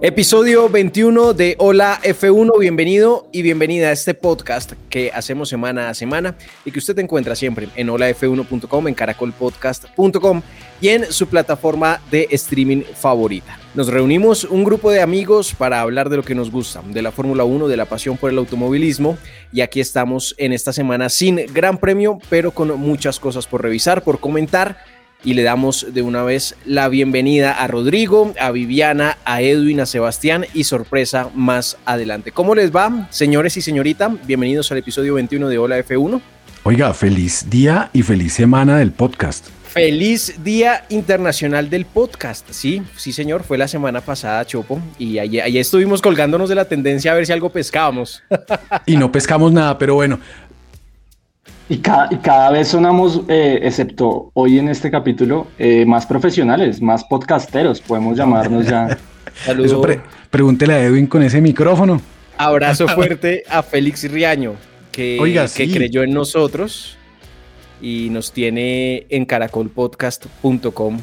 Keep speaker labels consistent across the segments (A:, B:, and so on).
A: Episodio 21 de Hola F1, bienvenido y bienvenida a este podcast que hacemos semana a semana y que usted encuentra siempre en holaf1.com, en caracolpodcast.com y en su plataforma de streaming favorita. Nos reunimos un grupo de amigos para hablar de lo que nos gusta, de la Fórmula 1, de la pasión por el automovilismo y aquí estamos en esta semana sin gran premio, pero con muchas cosas por revisar, por comentar y le damos de una vez la bienvenida a Rodrigo, a Viviana, a Edwin, a Sebastián y sorpresa más adelante. ¿Cómo les va, señores y señorita? Bienvenidos al episodio 21 de Hola F1.
B: Oiga, feliz día y feliz semana del podcast.
A: Feliz Día Internacional del Podcast. Sí, sí, señor, fue la semana pasada, Chopo, y ahí estuvimos colgándonos de la tendencia a ver si algo pescábamos.
B: Y no pescamos nada, pero bueno,
C: y cada, y cada vez sonamos, eh, excepto hoy en este capítulo, eh, más profesionales, más podcasteros, podemos llamarnos ya.
B: Eso pre- pregúntele a Edwin con ese micrófono.
A: Abrazo fuerte a Félix Riaño, que,
B: Oiga,
A: que
B: sí.
A: creyó en nosotros y nos tiene en caracolpodcast.com.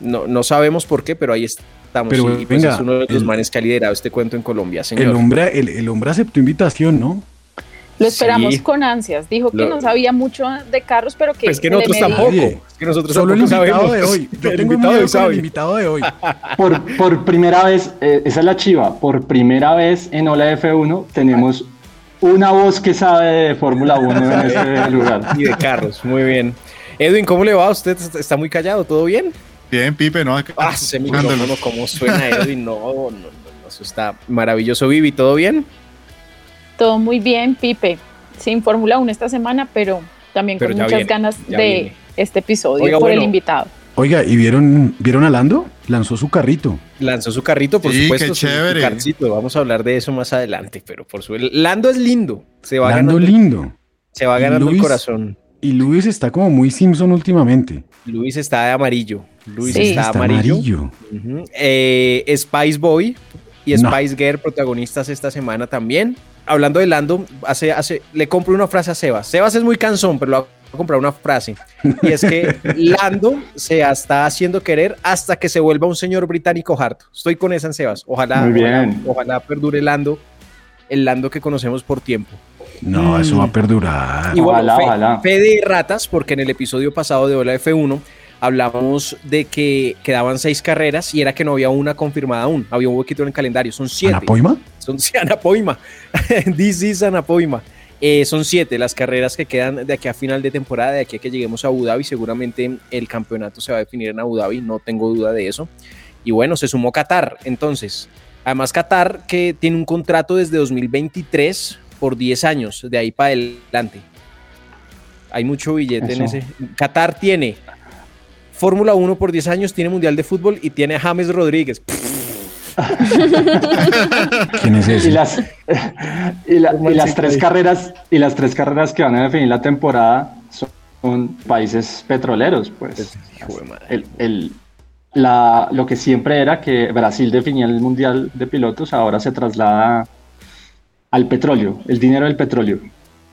A: No, no sabemos por qué, pero ahí estamos.
B: Pero
A: y pues
B: venga,
A: es uno de los
B: el-
A: manes que ha liderado este cuento en Colombia, señor.
B: El hombre, el, el hombre aceptó invitación, ¿no?
D: Lo esperamos
A: Sí.
D: con ansias. Dijo que
A: Lo-
D: no sabía mucho de carros, pero que.
A: Pues que nosotros tampoco. Es que nosotros
B: Solo el
A: tampoco
B: invitado
A: sabemos.
B: de hoy. Yo
A: El
B: tengo
A: invitado
B: miedo
A: de
B: con el invitado de hoy.
C: Por, por primera vez, eh, esa es la chiva, por primera vez en Hola F1 tenemos una voz que sabe de Fórmula 1 en ese lugar.
A: Y de carros, muy bien. Edwin, ¿cómo le va? ¿Usted está muy callado? ¿Todo bien?
E: Bien, Pipe, ¿no?
A: Ah,
E: escuchándolo.
A: micrófono, ¿cómo suena Edwin? No, no, no, no, eso está maravilloso. Vivi, ¿todo bien?
D: Todo muy bien, Pipe. Sin Fórmula 1 esta semana, pero también
A: Pero
D: con muchas
A: viene,
D: ganas de
A: viene.
D: este episodio
A: Oiga,
D: por el invitado.
B: Oiga, ¿y vieron, vieron a Lando? Lanzó su carrito.
A: Lanzó su carrito, por
E: Sí,
A: supuesto.
E: qué
A: su- su
E: chévere.
A: carcito. Vamos a hablar de eso más adelante, pero por su Lando es lindo. Se va
B: Lando
A: ganando,
B: lindo.
A: se va ganando el corazón.
B: Y Luis está como muy Simpson últimamente.
A: Luis está de amarillo. Luis
D: Sí.
A: está, amarillo. Ujú. Eh, Spice Boy y
B: No.
A: Spice Girl protagonistas esta semana también. Hablando de Lando, hace, hace, le compro una frase a Sebas. Sebas es muy cansón, pero le voy a comprar una frase. Y es que Lando se está haciendo querer hasta que se vuelva un señor británico harto. Estoy con esa en Sebas. Ojalá,
C: Muy
A: ojalá,
C: bien.
A: ojalá perdure Lando, el Lando que conocemos por tiempo.
B: No, eso va a perdurar.
A: Y bueno,
C: Ojalá,
A: fe,
C: ojalá.
A: fe de ratas, porque en el episodio pasado de Hola F1 hablamos de que quedaban seis carreras y era que no había una confirmada aún. Había un huequito en el calendario. Son siete.
B: ¿Anapoima?
A: Son sí, Anapoima. This is Anapoima. Eh, son siete las carreras que quedan de aquí a final de temporada, de aquí a que lleguemos a Abu Dhabi. Seguramente el campeonato se va a definir en Abu Dhabi, no tengo duda de eso. Y bueno, se sumó Qatar, entonces. Además, Qatar que tiene un contrato desde 2023 por 10 años, de ahí para adelante. Hay mucho billete en ese. Qatar tiene Fórmula 1 por 10 años, tiene Mundial de Fútbol y tiene a James Rodríguez.
B: ¿Quién es
C: Y
B: ese?
C: las, y, la- y las tres carreras y las tres carreras que van a definir la temporada son, países petroleros, pues.
A: Madre.
C: El, el- la, lo que siempre era que Brasil definía el mundial de pilotos, ahora se traslada al petróleo, el dinero del petróleo.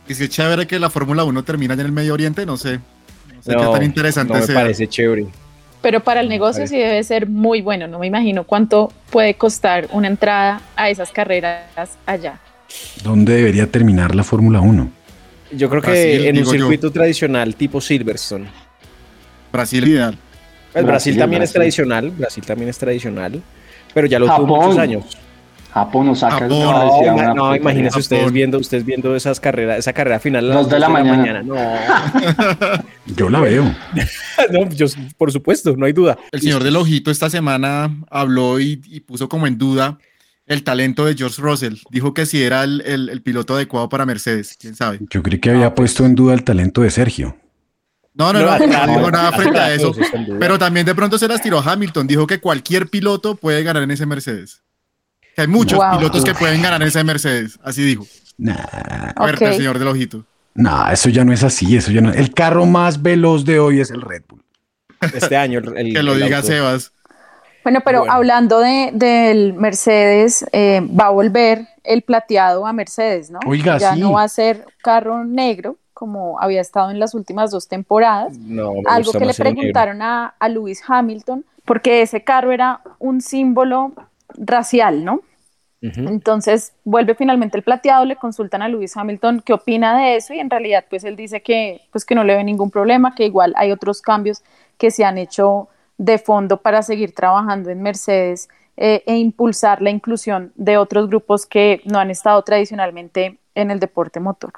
E: Y si es chévere que la Fórmula 1 termina en el Medio Oriente, no sé. Qué
A: No,
E: tan interesante
A: no me
E: sea.
A: parece chévere.
D: Pero para el negocio sí debe ser muy bueno. No me imagino cuánto puede costar una entrada a esas carreras allá.
B: ¿Dónde debería terminar la Fórmula 1?
A: Yo creo que
E: Brasil,
A: en un
E: yo.
A: circuito tradicional tipo Silverstone.
E: Brasil ideal.
A: Pues Brasil,
C: Brasil,
A: también es tradicional, Brasil también es tradicional, pero ya lo tuvo muchos años.
C: Japón nos saca
E: Japón.
A: No,
C: una
A: no, imagínense ustedes
E: Japón.
A: viendo, ustedes viendo esas carreras, esa carrera final a las
C: de la
A: dos
C: mañana.
A: No,
B: Yo la veo.
A: no, yo, por supuesto, no hay duda.
E: El señor del ojito esta semana habló y, y puso como en duda el talento de George Russell. Dijo que si era el, el- el piloto adecuado para Mercedes, quién sabe.
B: Yo creí que había puesto en duda el talento de Sergio.
E: No, no, no, no,
A: rato,
E: dijo nada frente a eso. Pero también de pronto se las tiró Hamilton. Dijo que cualquier piloto puede ganar en ese Mercedes. Que hay muchos
D: Wow.
E: pilotos que pueden ganar ese Mercedes. Así dijo.
B: Nah,
E: Fuerte,
D: Ok.
E: el señor del ojito.
B: nah, eso ya no es así. Eso ya no. El carro más veloz de hoy es el Red Bull.
A: Este año el,
E: Que lo
A: el
E: diga
A: auto-
E: Sebas.
D: Bueno, pero
A: Bueno.
D: hablando de, del Mercedes, eh, va a volver el plateado a Mercedes, ¿no?
B: Oiga,
D: ya
B: sí.
D: no va a ser carro negro como había estado en las últimas dos temporadas.
A: No,
D: Algo que le preguntaron a, a Lewis Hamilton, porque ese carro era un símbolo racial, ¿no? Entonces vuelve finalmente el plateado, le consultan a Lewis Hamilton qué opina de eso y en realidad pues él dice que pues que no le ve ningún problema, que igual hay otros cambios que se han hecho de fondo para seguir trabajando en Mercedes eh, e impulsar la inclusión de otros grupos que no han estado tradicionalmente en el deporte motor.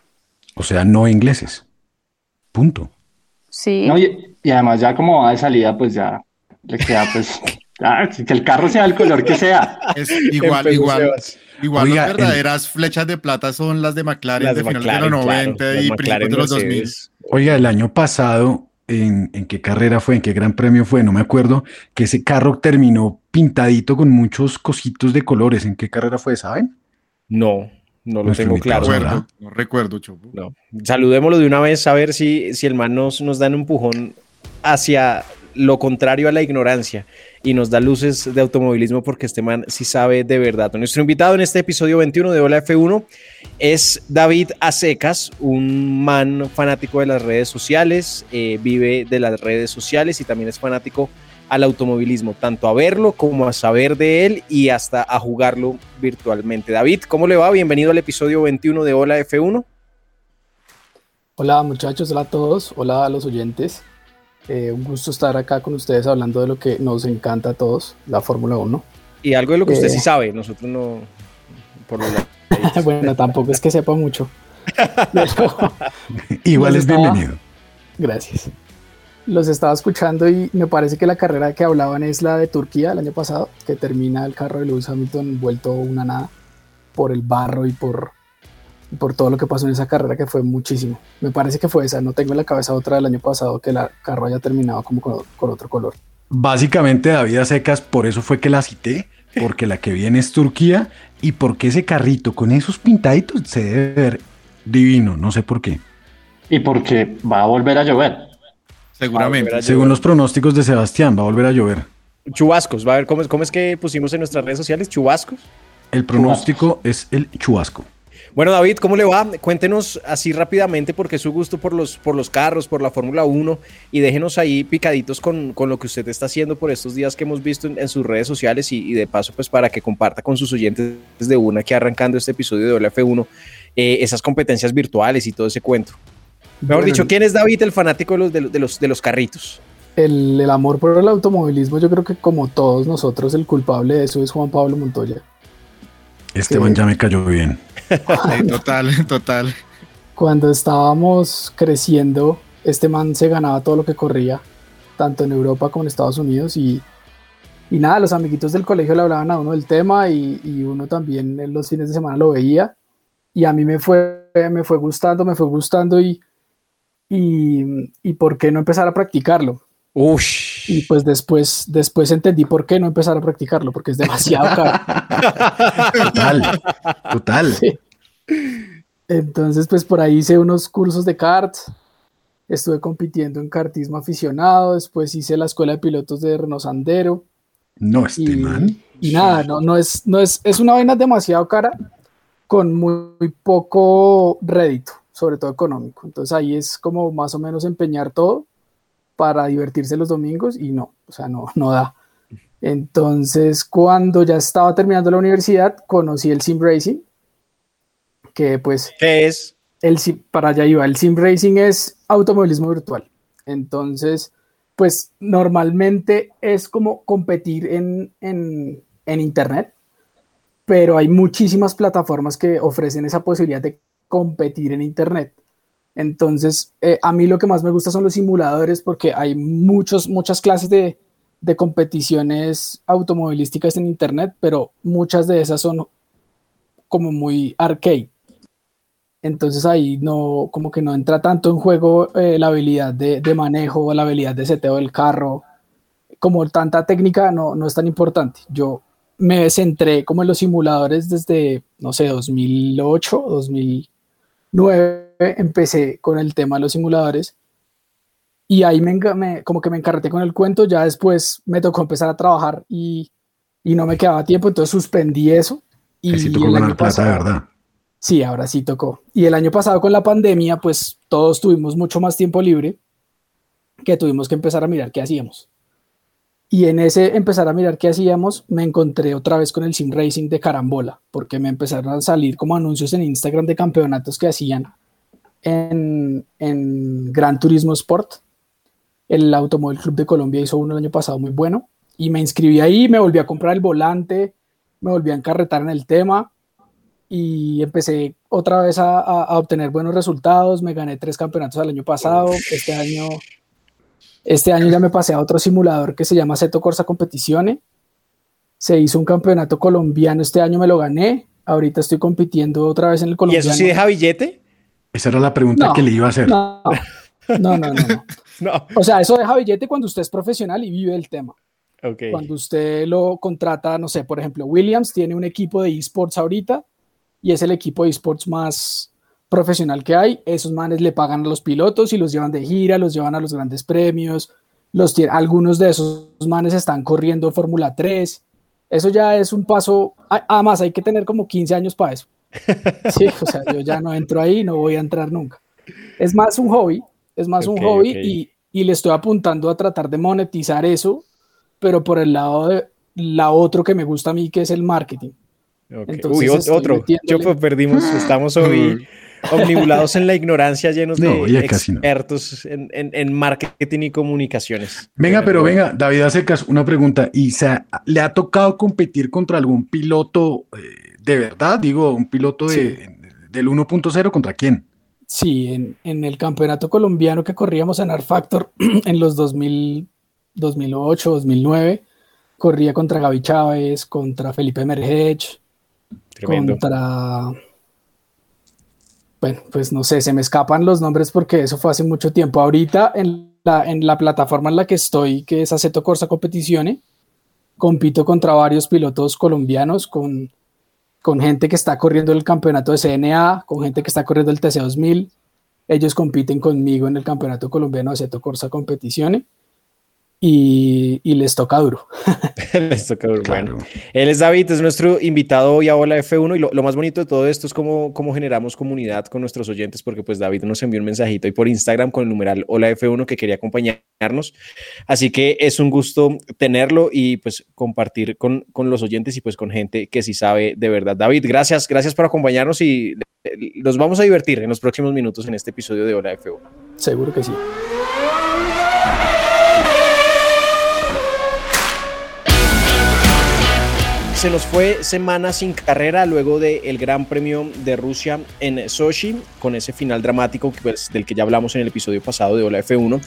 B: O sea, no ingleses. Punto.
D: Sí,
C: No, y, y además ya como va de salida, pues ya le queda pues ya, que el carro sea el color que sea.
E: Es igual, igual. Igual
B: Oiga,
E: las verdaderas flechas de plata son las de McLaren
A: Las
E: de,
A: de
E: finales
A: McLaren,
E: de los
A: claro,
E: 90
A: las
E: y principios de los 2000.
A: Mercedes.
B: Oiga, el año pasado, ¿en, en qué carrera fue? ¿En qué gran premio fue? No me acuerdo. Que ese carro terminó pintadito con muchos cositos de colores. ¿En qué carrera fue, saben?
A: No, no lo
B: Nuestro
A: tengo claro.
E: Recuerdo, no recuerdo, Chopo.
A: No. Saludémoslo de una vez a ver si, si el man nos, nos da un empujón hacia lo contrario a la ignorancia y nos da luces de automovilismo porque este man sí sabe de verdad. Nuestro invitado en este episodio 21 de Hola F1 es David Acecas, un man fanático de las redes sociales, eh, vive de las redes sociales y también es fanático al automovilismo, tanto a verlo como a saber de él y hasta a jugarlo virtualmente. David, ¿cómo le va? Bienvenido al episodio 21 de Hola F1.
F: Hola muchachos, hola a todos, hola a los oyentes. Eh, un gusto estar acá con ustedes hablando de lo que nos encanta a todos, la Fórmula 1.
A: Y algo de lo que usted
F: Eh.
A: sí sabe, nosotros no. Por lo menos.
F: bueno, tampoco es que sepa mucho. Pero-
B: Igual es
F: estaba-
B: bienvenido.
F: Gracias. Los estaba escuchando y me parece que la carrera que hablaban es la de Turquía el año pasado, que termina el carro de Lewis Hamilton vuelto una nada por el barro y por, por todo lo que pasó en esa carrera que fue muchísimo. Me parece que fue esa, no tengo en la cabeza otra del año pasado que el carro haya terminado como con, con otro color.
B: Básicamente, David a secas, por eso fue que la cité, porque la que viene es Turquía y porque ese carrito con esos pintaditos se debe ver divino, no sé por qué.
C: Y porque va a volver a llover.
E: Seguramente.
B: Según los pronósticos de Sebastián, va a volver a llover.
A: Chubascos, va a ver cómo es, cómo es que pusimos en nuestras redes sociales, chubascos.
B: El pronóstico es el chubasco.
A: Bueno, David, ¿cómo le va? Cuéntenos así rápidamente porque es su gusto por los, por los carros, por la Fórmula 1 y déjenos ahí picaditos con, con lo que usted está haciendo por estos días que hemos visto en, en sus redes sociales y, y de paso pues para que comparta con sus oyentes de una que arrancando este episodio de Hola F1 eh, esas competencias virtuales y todo ese cuento. Mejor
F: Bueno,
A: dicho, ¿quién es David el fanático de los, de los, de los, de los carritos?
F: El, el amor por el automovilismo, yo creo que como todos nosotros, el culpable de eso es Juan Pablo Montoya.
B: Esteban
F: Sí.
B: ya me cayó bien.
E: Sí, total, total.
F: Cuando estábamos creciendo, este man se ganaba todo lo que corría, tanto en Europa como en Estados Unidos. Y, y nada, los amiguitos del colegio le hablaban a uno del tema y, y uno también en los fines de semana lo veía. Y a mí me fue, me fue gustando, me fue gustando y, y, y por qué no empezar a practicarlo.
A: Ush.
F: Y pues después, después entendí por qué no empezar a practicarlo, porque es demasiado caro.
B: Total, total.
F: Sí. Entonces, pues por ahí hice unos cursos de kart, estuve compitiendo en kartismo aficionado, después hice la escuela de pilotos de Renault Sandero
B: No, este
F: y,
B: man.
F: y nada, no, no es, no es, es una vaina demasiado cara con muy, muy poco rédito, sobre todo económico. Entonces ahí es como más o menos empeñar todo para divertirse los domingos y no, o sea, no, no da. Entonces, cuando ya estaba terminando la universidad, conocí el Sim Racing, que pues
A: ¿Qué es?
F: el, para allá iba, el sim racing es automovilismo virtual. Entonces, pues normalmente es como competir en, en, en Internet, pero hay muchísimas plataformas que ofrecen esa posibilidad de competir en Internet. Entonces, eh, a mí lo que más me gusta son los simuladores porque hay muchos, muchas clases de, de competiciones automovilísticas en Internet, pero muchas de esas son como muy arcade. Entonces ahí no, como que no entra tanto en juego eh, la habilidad de, de, manejo, la habilidad de seteo del carro, como tanta técnica no, no es tan importante. Yo me centré como en los simuladores desde, no sé, 2008, 2009, empecé con el tema de los simuladores y ahí me, me, como que me encarreté con el cuento, ya después me tocó empezar a trabajar y, y no me quedaba tiempo, entonces suspendí eso. Y
B: sí tocó ganar plata, ¿verdad?
F: Sí, ahora sí tocó. Y el año pasado con la pandemia, pues todos tuvimos mucho más tiempo libre que tuvimos que empezar a mirar qué hacíamos. Y en ese empezar a mirar qué hacíamos, me encontré otra vez con el sim racing de carambola, porque me empezaron a salir como anuncios en Instagram de campeonatos que hacían en, en Gran Turismo Sport. El Automóvil Club de Colombia hizo uno el año pasado muy bueno. Y me inscribí ahí, me volví a comprar el volante, me volví a encarretar en el tema y empecé otra vez a, a, a, obtener buenos resultados. Me gané tres campeonatos el año pasado. Este año, este año ya me pasé a otro simulador que se llama Seto Corsa Competizione. Se hizo un campeonato colombiano. Este año me lo gané. Ahorita estoy compitiendo otra vez en el colombiano.
A: ¿Y eso sí deja billete?
B: Esa era la pregunta
F: No,
B: que le iba a hacer.
F: No, no, no, no.
A: No.
F: O sea, eso deja billete cuando usted es profesional y vive el tema.
A: Ok.
F: Cuando usted lo contrata, no sé, por ejemplo, Williams tiene un equipo de esports ahorita y es el equipo de esports más profesional que hay. Esos manes le pagan a los pilotos y los llevan de gira, los llevan a los grandes premios. Los tiene- algunos de esos manes están corriendo Fórmula 3. Eso ya es un paso. a- Además, hay que tener como 15 años para eso. Sí, o sea, yo ya no entro ahí, no voy a entrar nunca. Es más un hobby, es más un hobby y, y le estoy apuntando a tratar de monetizar eso, pero por el lado de la otro que me gusta a mí, que es el marketing.
A: Ok.
F: Entonces
A: Uy, otro. Yo pues perdimos, estamos hoy omnibulados en la ignorancia, llenos de
B: No,
A: expertos en, en- en marketing y comunicaciones.
B: Venga, pero venga, David Acecas, una pregunta. ¿Y se ha- le ha tocado competir contra algún piloto eh, de verdad? Digo, un piloto de, del 1.0 contra quién?
F: Sí, en, en el campeonato colombiano que corríamos en Art Factor en los 2000, 2008, 2009, corría contra Gaby Chávez, contra Felipe Mergech, contra... Bueno, pues no sé, se me escapan los nombres porque eso fue hace mucho tiempo. Ahorita en la, en la plataforma en la que estoy, que es Aceto Corsa Competizione, compito contra varios pilotos colombianos, con, con gente que está corriendo el campeonato de CNA, con gente que está corriendo el TC2000. Ellos compiten conmigo en el campeonato colombiano de Aceto Corsa Competizione y, y les toca duro.
A: Les toca duro.
B: Claro.
A: Bueno, él es David, es nuestro invitado hoy a Hola F1 y lo, lo más bonito de todo esto es cómo, cómo generamos comunidad con nuestros oyentes porque pues David nos envió un mensajito ahí por Instagram con el numeral Hola F1 que quería acompañarnos. Así que es un gusto tenerlo y pues compartir con, con los oyentes y pues con gente que sí sabe de verdad. David, gracias, gracias por acompañarnos y eh, nos vamos a divertir en los próximos minutos en este episodio de Hola F1.
F: Seguro que sí.
A: Se nos fue semana sin carrera luego del Gran Premio de Rusia en Sochi, con ese final dramático pues, del que ya hablamos en el episodio pasado de Hola F1,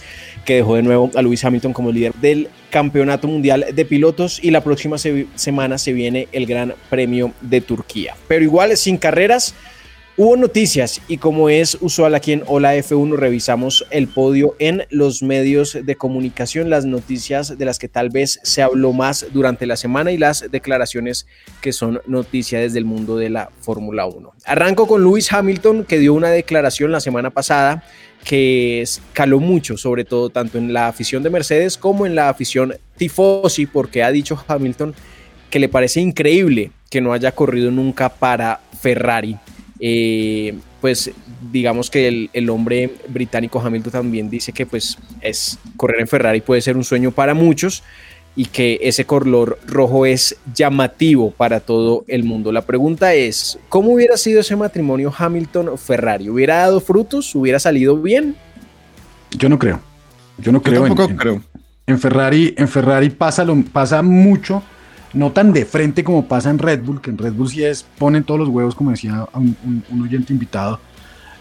A: que dejó de nuevo a Lewis Hamilton como líder del Campeonato Mundial de Pilotos y la próxima se- semana se viene el Gran Premio de Turquía. Pero igual, sin carreras, Hubo noticias y como es usual aquí en Hola F1 revisamos el podio en los medios de comunicación, las noticias de las que tal vez se habló más durante la semana y las declaraciones que son noticias desde el mundo de la Fórmula 1. Arranco con Lewis Hamilton que dio una declaración la semana pasada que caló mucho, sobre todo tanto en la afición de Mercedes como en la afición tifosi, porque ha dicho Hamilton que le parece increíble que no haya corrido nunca para Ferrari. Eh, pues digamos que el, el, hombre británico Hamilton también dice que pues es correr en Ferrari puede ser un sueño para muchos y que ese color rojo es llamativo para todo el mundo. La pregunta es, ¿cómo hubiera sido ese matrimonio Hamilton-Ferrari? ¿Hubiera dado frutos? ¿Hubiera salido bien?
B: Yo no creo. Yo no creo.
E: Yo tampoco
B: en,
E: creo.
B: En Ferrari, en Ferrari pasa, lo, pasa mucho, no tan de frente como pasa en Red Bull, que en Red Bull sí es, ponen todos los huevos, como decía un, oyente invitado,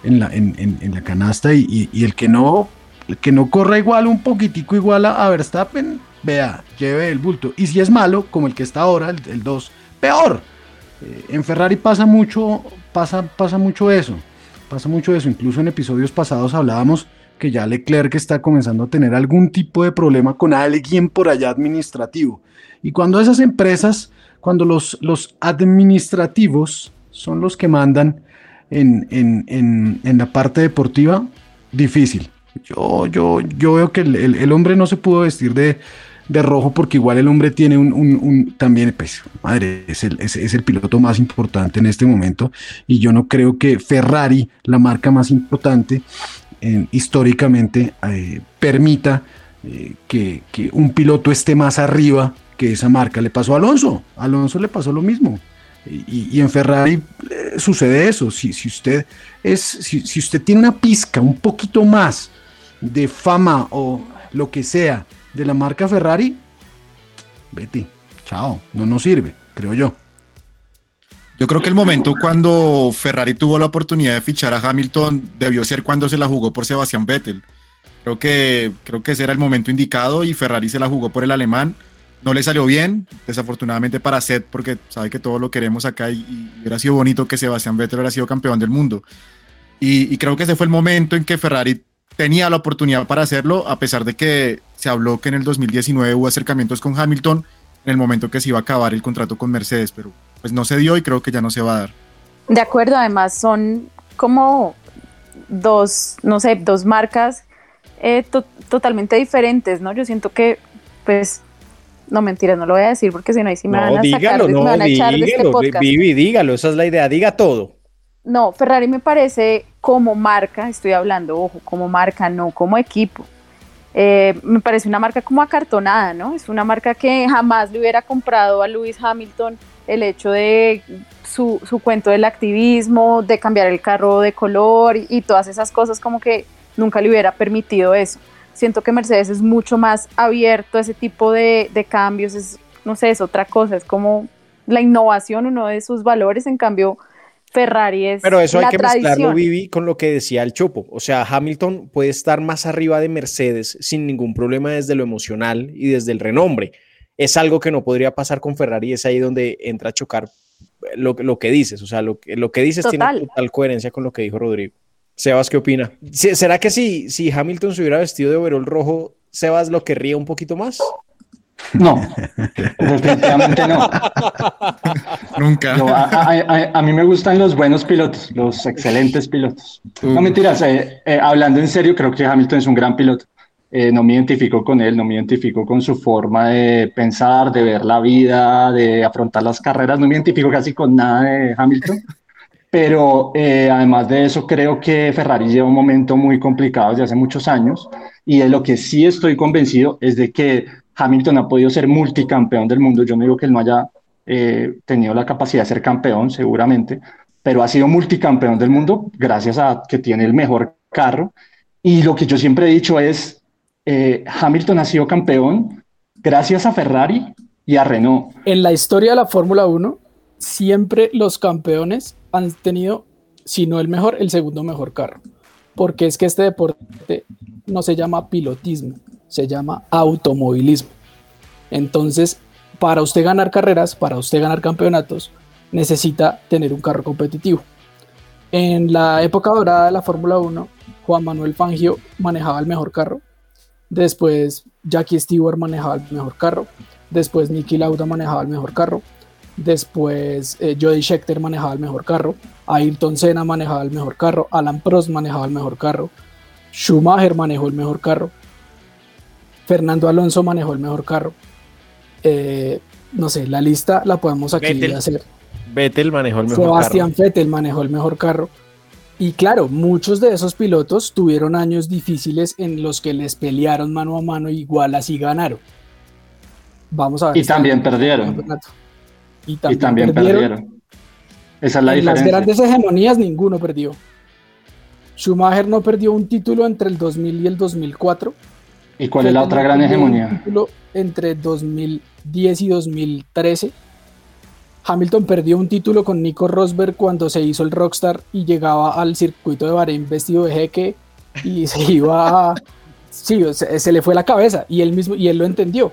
B: en la, en, en, la canasta y, y, el que no el que no corra igual, un poquitico igual a, Verstappen, vea, lleve el bulto. Y si es malo, como el que está ahora, el 2, peor. Eh, en Ferrari pasa mucho, pasa, pasa mucho eso. Pasa mucho eso. Incluso en episodios pasados hablábamos que ya Leclerc está comenzando a tener algún tipo de problema con alguien por allá administrativo. Y cuando esas empresas, cuando los, los administrativos son los que mandan en, en, la parte deportiva, difícil. Yo, yo, yo veo que el, hombre no se pudo vestir de, rojo porque igual el hombre tiene un, también, pues, madre, es el, es, el, piloto más importante en este momento y yo no creo que Ferrari, la marca más importante históricamente, eh, permita eh, que, un piloto esté más arriba que esa marca. Le pasó a Alonso, a Alonso le pasó lo mismo. Y, en Ferrari eh, sucede eso. Si, si usted es, si, si usted tiene una pizca un poquito más de fama o lo que sea de la marca Ferrari, vete, chao, no nos sirve, creo yo.
E: Yo creo que el momento cuando Ferrari tuvo la oportunidad de fichar a Hamilton debió ser cuando se la jugó por Sebastián Vettel. Creo que, creo que ese era el momento indicado y Ferrari se la jugó por el alemán. No le salió bien, desafortunadamente para Seth, porque sabe que todo lo queremos acá y, y hubiera sido bonito que Sebastián Vettel hubiera sido campeón del mundo. Y, y, creo que ese fue el momento en que Ferrari tenía la oportunidad para hacerlo, a pesar de que se habló que en el 2019 hubo acercamientos con Hamilton en el momento que se iba a acabar el contrato con Mercedes, pero pues no se dio y creo que ya no se va a dar.
D: De acuerdo, además son como dos, no sé, dos marcas eh, totalmente diferentes, ¿no? Yo siento que, pues, no mentiras, no lo voy a decir porque si no ahí sí me van a sacar, me van a echar de este podcast.
A: Vivi, dígalo, esa es la idea, diga todo.
D: No, Ferrari me parece como marca, estoy hablando, ojo, como marca, no como equipo. Eh, me parece una marca como acartonada, ¿no? Es una marca que jamás le hubiera comprado a Lewis Hamilton el hecho de su, cuento del activismo, de cambiar el carro de color y, todas esas cosas, como que nunca le hubiera permitido eso. Siento que Mercedes es mucho más abierto a ese tipo de, de cambios, es, no sé, es otra cosa, es como la innovación, uno de sus valores, en cambio Ferrari es.
A: Pero eso hay que mezclarlo, Vivi, con lo que decía el Chopo. O sea, Hamilton puede estar más arriba de Mercedes sin ningún problema desde lo emocional y desde el renombre. Es algo que no podría pasar con Ferrari, es ahí donde entra a chocar lo, lo que dices. O sea, lo, lo que dices tiene total coherencia con lo que dijo Rodrigo. Sebas, ¿qué opina? ¿Será que si, si Hamilton se hubiera vestido de overol rojo, Sebas lo querría un poquito más?
C: No, definitivamente no.
E: Nunca.
C: a, mí me gustan los buenos pilotos, los excelentes pilotos. No mentiras, eh, eh, hablando en serio, creo que Hamilton es un gran piloto. Eh, no me identifico con él, no me identifico con su forma de pensar, de ver la vida, de afrontar las carreras, no me identifico casi con nada de Hamilton. Pero además de eso, creo que Ferrari lleva un momento muy complicado desde hace muchos años y de lo que sí estoy convencido es de que Hamilton ha podido ser multicampeón del mundo. Yo no digo que él no haya eh, tenido la capacidad de ser campeón, seguramente, pero ha sido multicampeón del mundo gracias a que tiene el mejor carro. Y lo que yo siempre he dicho es, eh, Hamilton ha sido campeón gracias a Ferrari y a Renault.
F: En la historia de la Fórmula 1, siempre los campeones han tenido, si no el mejor, el segundo mejor carro. Porque es que este deporte no se llama pilotismo, se llama automovilismo. Entonces, para usted ganar carreras, para usted ganar campeonatos, necesita tener un carro competitivo. En la época dorada de la Fórmula 1, Juan Manuel Fangio manejaba el mejor carro. Después Jackie Stewart manejaba el mejor carro. Después Nicky Lauda manejaba el mejor carro. Después eh, Jody Scheckter manejaba el mejor carro. Ayrton Senna manejaba el mejor carro. Alan Prost manejaba el mejor carro. Schumacher manejó el mejor carro. Fernando Alonso manejó el mejor carro. Eh, no sé, la lista la podemos aquí hacer.
A: Vettel manejó el mejor
F: Sebastián Vettel manejó el mejor carro. Y claro, muchos de esos pilotos tuvieron años difíciles en los que les pelearon mano a mano, igual así ganaron. Vamos a ver.
C: Y también perdieron. Y también, perdieron. Esa es la en
F: Las grandes hegemonías ninguno perdió. Schumacher no perdió un título entre el 2000 y el 2004
C: ¿Y cuál es la otra gran hegemonía?
F: Entre 2010 y 2013. Hamilton perdió un título con Nico Rosberg cuando se hizo el Rockstar y llegaba al circuito de Bahrein vestido de jeque y se iba. sí, se, le fue la cabeza y él mismo y él lo entendió.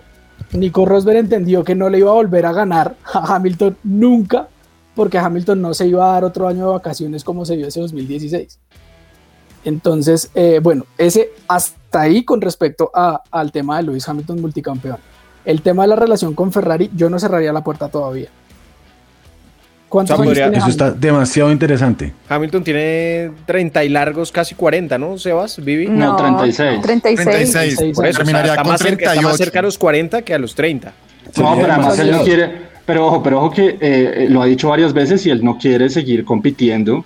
F: Nico Rosberg entendió que no le iba a volver a ganar a Hamilton nunca porque Hamilton no se iba a dar otro año de vacaciones como se dio ese 2016. Entonces, eh, bueno, ese hasta ahí con respecto al tema de Lewis Hamilton multicampeón. El tema de la relación con Ferrari, yo no cerraría la puerta todavía.
B: ¿Cuántos Eso está demasiado interesante.
A: Hamilton tiene 30 y largos, casi 40, ¿no, Sebas?
D: Vivi? No, 36. 36.
A: 36. Por eso, terminaría con más cerca, está más cerca a los 40 que a los 30.
C: No, pero además él no quiere, pero ojo, pero ojo que eh, lo ha dicho varias veces y él no quiere seguir compitiendo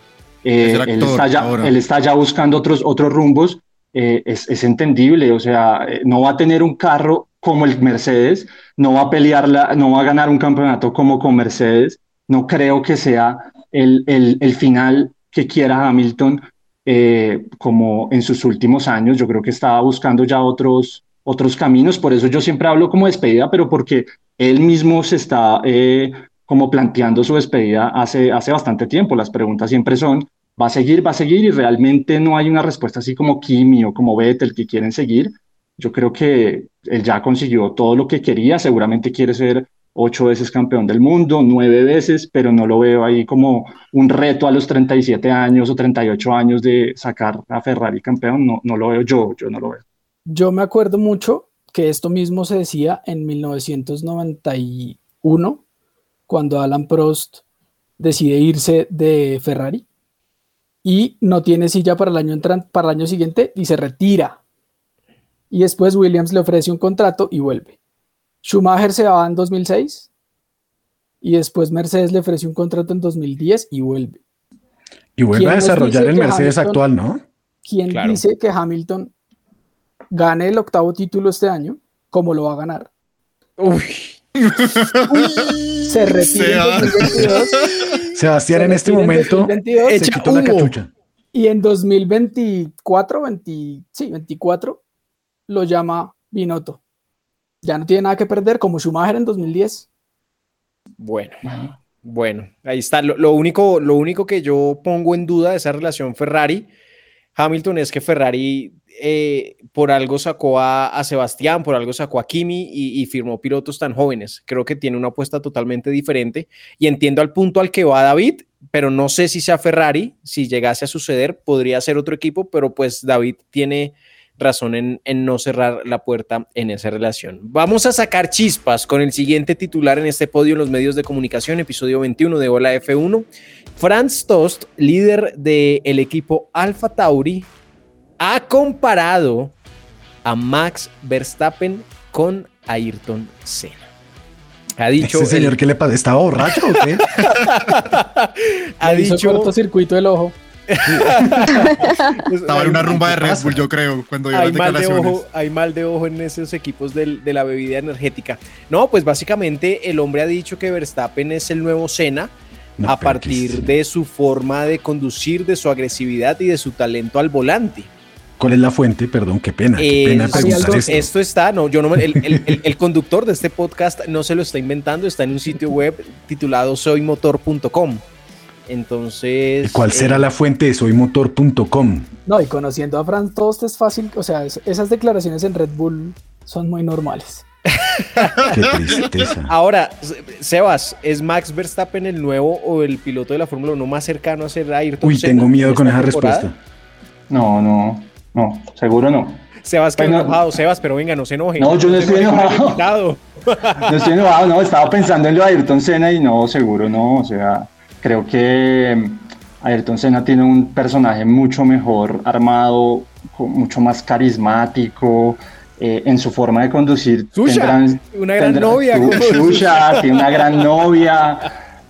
C: eh, él, está ya, él, está ya, buscando otros, otros rumbos, eh, es, entendible, o sea, eh, no va a tener un carro como el Mercedes, no va a pelearla, no va a ganar un campeonato como con Mercedes, no creo que sea el, el, el final que quiera Hamilton como en sus últimos años, yo creo que estaba buscando ya otros, otros caminos, por eso yo siempre hablo como despedida, pero porque él mismo se está como planteando su despedida hace, hace bastante tiempo. Las preguntas siempre son, ¿va a seguir, va a seguir? Y realmente no hay una respuesta así como Kimi o como Vettel que quieren seguir. Yo creo que él ya consiguió todo lo que quería, seguramente quiere ser ocho veces campeón del mundo, nueve veces, pero no lo veo ahí como un reto a los 37 años o 38 años de sacar a Ferrari campeón, no, no lo veo yo, yo no lo veo.
F: Yo me acuerdo mucho que esto mismo se decía en 1991 cuando Alan Prost decide irse de Ferrari y no tiene silla para el año, para el año siguiente y se retira. Y después Williams le ofrece un contrato y vuelve. Schumacher se va en 2006 y después Mercedes le ofrece un contrato en 2010 y vuelve.
B: Y vuelve a desarrollar el Mercedes actual, ¿no?
F: ¿Quién dice que Hamilton gane el octavo título este año? ¿Cómo lo va a ganar?
A: Uy.
F: Se retira
B: Sebastián en este momento se quitó la cachucha.
F: Y en 2024, 20, sí, 24, lo llama Binotto. Ya no tiene nada que perder, como Schumacher en 2010.
A: Bueno, bueno, ahí está. Lo, único, lo único que yo pongo en duda de esa relación Ferrari Hamilton es que Ferrari eh, por algo sacó a, Sebastián, por algo sacó a Kimi y, firmó pilotos tan jóvenes. Creo que tiene una apuesta totalmente diferente y entiendo al punto al que va David, pero no sé si sea Ferrari, si llegase a suceder, podría ser otro equipo, pero pues David tiene razón en, no cerrar la puerta en esa relación. Vamos a sacar chispas con el siguiente titular en este podio en los medios de comunicación, episodio 21 de Hola F1. Franz Tost, líder del equipo Alfa Tauri, ha comparado a Max Verstappen con Ayrton Senna.
B: Ha dicho. ¿Ese señor qué le pasa? ¿Estaba borracho o qué?
F: ha dicho. cortocircuito del ojo.
E: Estaba en una rumba de Red Bull, yo creo, cuando
A: hay mal, de ojo, hay mal de ojo en esos equipos de, de la bebida energética. No, pues básicamente el hombre ha dicho que Verstappen es el nuevo Senna a partir de su forma de conducir, de su agresividad y de su talento al volante.
B: ¿Cuál es la fuente? Perdón, qué pena. Qué pena
A: preguntar esto. esto. está, no, yo no, el, el, conductor de este podcast no se lo está inventando, está en un sitio web titulado soymotor.com. Entonces.
B: ¿Cuál será eh, la fuente de soymotor.com?
F: No, y conociendo a Franz Tost es fácil, o sea, esas declaraciones en Red Bull son muy normales.
A: Qué tristeza. Ahora, Sebas, ¿es Max Verstappen el nuevo o el piloto de la Fórmula 1 más cercano a ser Ayrton
B: Uy, tengo miedo con esa respuesta.
C: No, no, no, seguro no.
A: Sebas, que enojado, Sebas, pero venga, no se enoje.
C: No, yo no estoy enojado. no estoy enojado, no, estaba pensando en lo de Ayrton Senna y no, seguro no, o sea, creo que Ayrton Senna tiene un personaje mucho mejor armado, mucho más carismático, eh, en su forma de conducir.
A: Tendrán, una gran novia.
C: tiene una gran novia.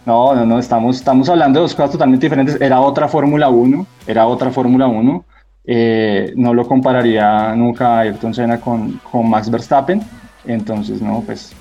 C: No, no, no, estamos, estamos hablando de dos cosas totalmente diferentes. Era otra Fórmula 1, era otra Fórmula 1. Eh, no lo compararía nunca a Ayrton Senna con, con Max Verstappen. Entonces, no, pues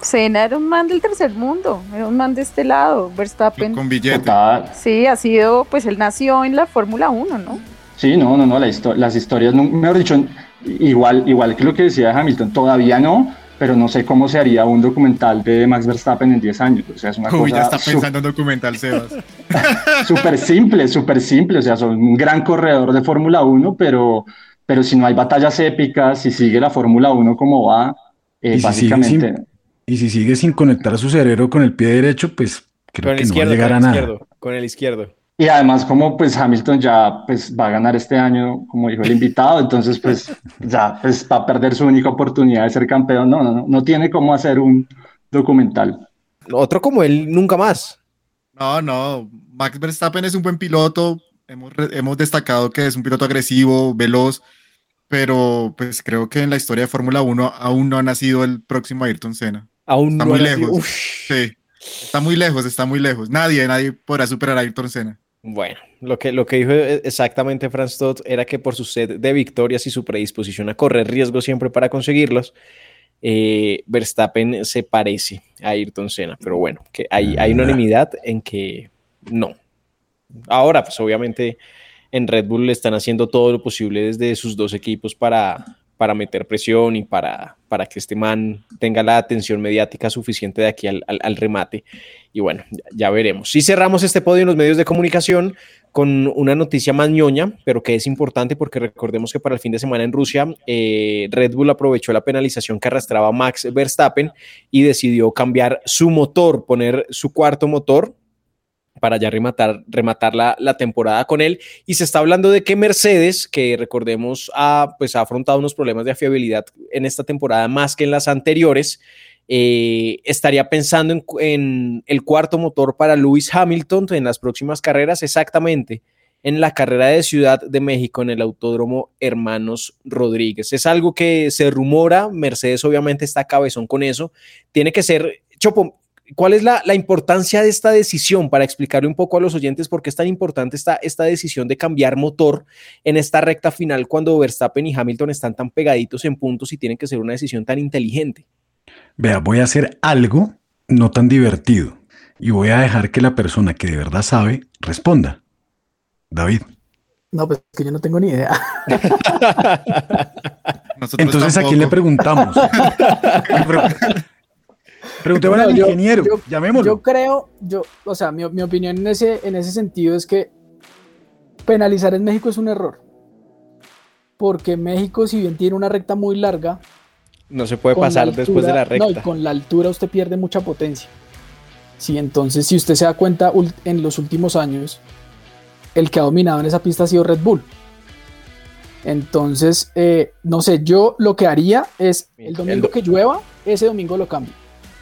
D: Senna era un man del tercer mundo, era un man de este lado, Verstappen.
E: Con billete.
D: Sí, ha sido, pues él nació en la Fórmula 1, ¿no?
C: Sí, no, no, no, las historias, mejor dicho, igual, igual que lo que decía Hamilton, todavía no, pero no sé cómo se haría un documental de Max Verstappen en 10 años. O sea, es una
E: Uy,
C: cosa
E: ya está pensando en documental, Sebas.
C: súper simple, súper simple. O sea, son un gran corredor de Fórmula 1, pero, pero si no hay batallas épicas, si sigue la Fórmula 1 como va, eh,
B: Y si,
C: básicamente...
B: sin, y si sigue sin conectar su cerebro con el pie derecho, pues creo que no va a llegar a nada.
A: izquierdo, con el izquierdo.
C: Y además, como pues Hamilton ya pues va a ganar este año, como dijo el invitado, entonces pues ya pues va a perder su única oportunidad de ser campeón. No, no, no, no tiene cómo hacer un documental.
A: Otro como él, nunca más.
E: No, no. Max Verstappen es un buen piloto. Hemos, hemos destacado que es un piloto agresivo, veloz, pero pues creo que en la historia de Fórmula 1 aún no ha nacido el próximo Ayrton Senna.
A: Aún
E: Está
A: no
E: muy lejos. Sí. Está muy lejos, está muy lejos. Nadie, nadie podrá superar a Ayrton Senna.
A: Bueno, lo que, lo que dijo eh, exactamente Franz Todt era que por su sed de victorias y su predisposición a correr riesgos siempre para conseguirlos, eh, Verstappen se parece a Ayrton Senna, pero bueno, que hay, hay unanimidad en que no. Ahora, pues obviamente en Red Bull le están haciendo todo lo posible desde sus dos equipos para, para meter presión y para, para que este man tenga la atención mediática suficiente de aquí al, al- remate. Y bueno, ya, ya veremos. Si cerramos este podio en los medios de comunicación con una noticia más ñoña, pero que es importante porque recordemos que para el fin de semana en Rusia, eh, Red Bull aprovechó la penalización que arrastraba Max Verstappen y decidió cambiar su motor, poner su cuarto motor para ya rematar, rematar la, la temporada con él. Y se está hablando de que Mercedes, que recordemos ha, pues, ha afrontado unos problemas de fiabilidad en esta temporada más que en las anteriores, eh, estaría pensando en, en el cuarto motor para Lewis Hamilton en las próximas carreras, exactamente en la carrera de Ciudad de México en el Autódromo Hermanos Rodríguez. Es algo que se rumora, Mercedes obviamente está cabezón con eso, tiene que ser, Chopo, ¿cuál es la, la importancia de esta decisión para explicarle un poco a los oyentes por qué es tan importante esta, esta decisión de cambiar motor en esta recta final cuando Verstappen y Hamilton están tan pegaditos en puntos y tienen que ser una decisión tan inteligente?
B: Vea, voy a hacer algo no tan divertido y voy a dejar que la persona que de verdad sabe responda. David.
F: No, pues que yo no tengo ni idea.
B: Entonces, ¿a quién le
E: tampoco.
B: preguntamos? Pre- Preguntémosle al
F: Bueno, yo-
B: ingeniero,
F: yo-
B: llamémoslo.
F: Yo creo, yo, o sea, mi, mi opinión en ese, en ese sentido es que penalizar en México es un error. Porque México, si bien tiene una recta muy larga,
A: No se puede pasar después de la
F: altura- no, y
A: recta.
F: con la altura usted pierde mucha potencia. Sí, entonces, si usted se da cuenta, en los últimos años, el que ha dominado en esa pista ha sido Red Bull. Entonces, eh, no sé, yo lo que haría es el
A: El
F: domingo
A: do-
F: que llueva, ese domingo lo cambio.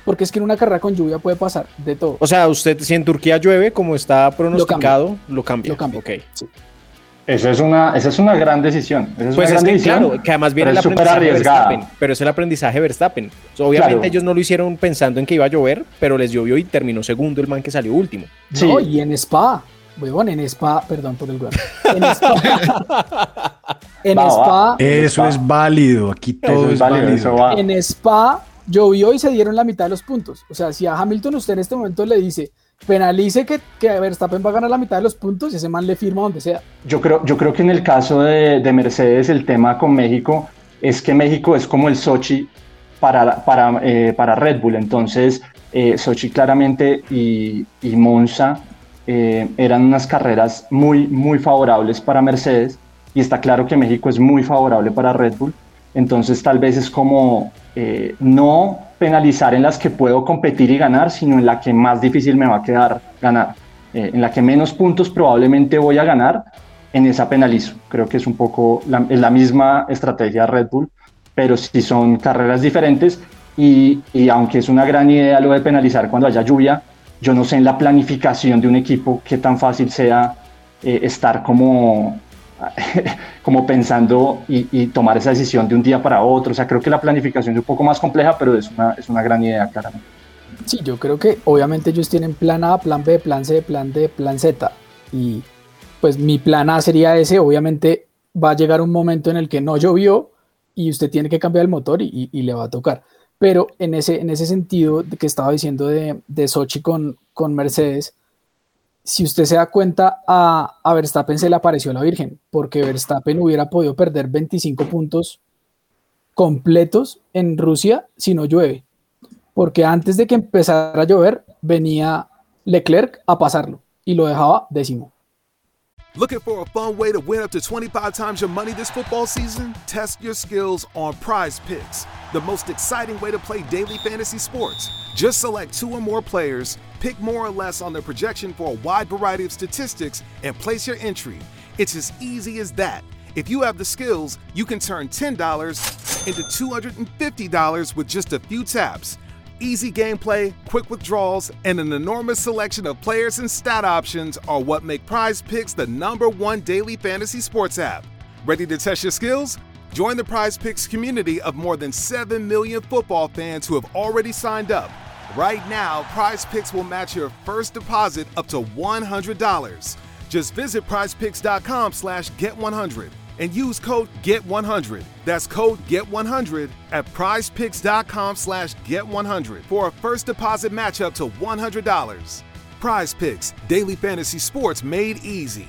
F: Porque es que en una carrera con lluvia puede pasar de todo.
A: O sea, usted, si en Turquía llueve, como está pronosticado, lo cambia.
F: Lo cambio.
A: Ok.
C: Esa es una, esa es una gran decisión. Esa es
A: Pues
C: una
A: es
C: gran
A: que,
C: decisión,
A: claro, que además viene el aprendizaje. Verstappen, pero es el aprendizaje de Verstappen. Obviamente
C: Claro.
A: ellos no lo hicieron pensando en que iba a llover, pero les llovió y terminó segundo el man que salió último.
C: Sí.
F: No, y en Spa, weón, en Spa, perdón por el weón. En Spa, en
C: Va, va.
F: Spa,
B: Eso es válido, aquí todo
C: Eso
B: es
C: es válido, eso
F: en Spa llovió y se dieron la mitad de los puntos. O sea, si a Hamilton usted en este momento le dice, penalice que, que Verstappen va a ganar la mitad de los puntos, ese man le firma donde sea.
C: Yo creo, yo creo que en el caso de, de Mercedes el tema con México es que México es como el Sochi para, para, eh, para Red Bull. Entonces, eh, Sochi claramente y, y Monza eh, eran unas carreras muy, muy favorables para Mercedes y está claro que México es muy favorable para Red Bull. Entonces, tal vez es como eh, no penalizar en las que puedo competir y ganar, sino en la que más difícil me va a quedar ganar. Eh, en la que menos puntos probablemente voy a ganar, en esa penalizo. Creo que es un poco la, es la misma estrategia de Red Bull, pero sí son carreras diferentes y, y aunque es una gran idea lo de penalizar cuando haya lluvia, yo no sé en la planificación de un equipo qué tan fácil sea eh, estar como, como pensando y, tomar esa decisión de un día para otro. O sea, creo que la planificación es un poco más compleja, pero es una, es una gran idea, claramente.
F: Sí, yo creo que obviamente ellos tienen plan A, plan B, plan C, plan D, plan Z. Y pues mi plan A sería ese. Obviamente va a llegar un momento en el que no llovió y usted tiene que cambiar el motor y, y- le va a tocar. Pero en ese, en ese sentido que estaba diciendo de, de Sochi con, con Mercedes, si usted se da cuenta, a, a Verstappen se le apareció la Virgen, porque Verstappen hubiera podido perder 25 puntos completos en Rusia si no llueve. Porque antes de que empezara a llover, venía Leclerc a pasarlo y lo dejaba décimo.
G: Looking for a fun way to win up to 25 times your money this football season? Test your skills on Prize Picks, the most exciting way to play daily fantasy sports. Just select two or more players, pick more or less on their projection for a wide variety of statistics, and place your entry. It's as easy as that. If you have the skills, you can turn $10 into $250 with just a few taps. Easy gameplay, quick withdrawals, and an enormous selection of players and stat options are what make Prize Picks the number one daily fantasy sports app. Ready to test your skills? Join the Prize Picks community of more than 7 million football fans who have already signed up. Right now, Prize Picks will match your first deposit up to $100. Just visit prizepicks.com slash get100 and use code GET100. That's code GET100 at prizepicks.com slash GET100 for a first deposit match up to $100. Prize Picks, daily fantasy sports made easy.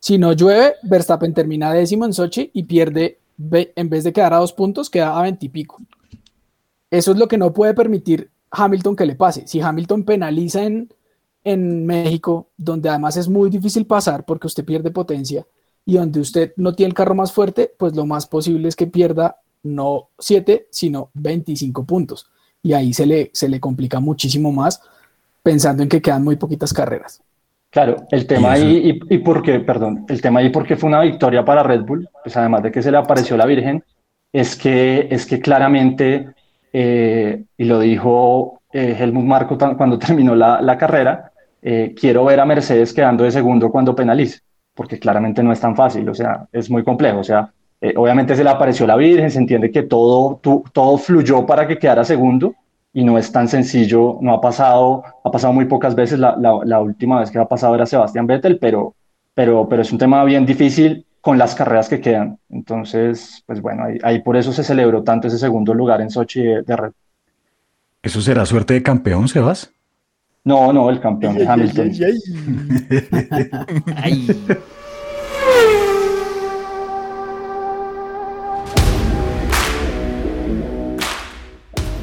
F: Si no llueve, Verstappen termina décimo en Sochi y pierde, en vez de quedar a dos puntos, queda a veintipico. Eso es lo que no puede permitir Hamilton que le pase. Si Hamilton penaliza en, en México, donde además es muy difícil pasar porque usted pierde potencia y donde usted no tiene el carro más fuerte, pues lo más posible es que pierda no 7, sino 25 puntos. Y ahí se le, se le complica muchísimo más pensando en que quedan muy poquitas carreras.
C: Claro, el tema ahí, y, y por qué, perdón, el tema ahí porque fue una victoria para Red Bull, pues además de que se le apareció la Virgen, es que, es que claramente, eh, y lo dijo eh, Helmut Marco cuando terminó la, la carrera, eh, quiero ver a Mercedes quedando de segundo cuando penalice, porque claramente no es tan fácil, o sea, es muy complejo, o sea, eh, obviamente se le apareció la Virgen, se entiende que todo, tu, todo fluyó para que quedara segundo, y no es tan sencillo, no ha pasado, ha pasado muy pocas veces, la, la, la, última vez que ha pasado era Sebastián Vettel, pero, pero, pero es un tema bien difícil con las carreras que quedan. Entonces, pues bueno, ahí, ahí por eso se celebró tanto ese segundo lugar en Sochi de, de Red.
B: ¿Eso será suerte de campeón, Sebas?
C: No, no, el campeón de Hamilton.
A: Ay.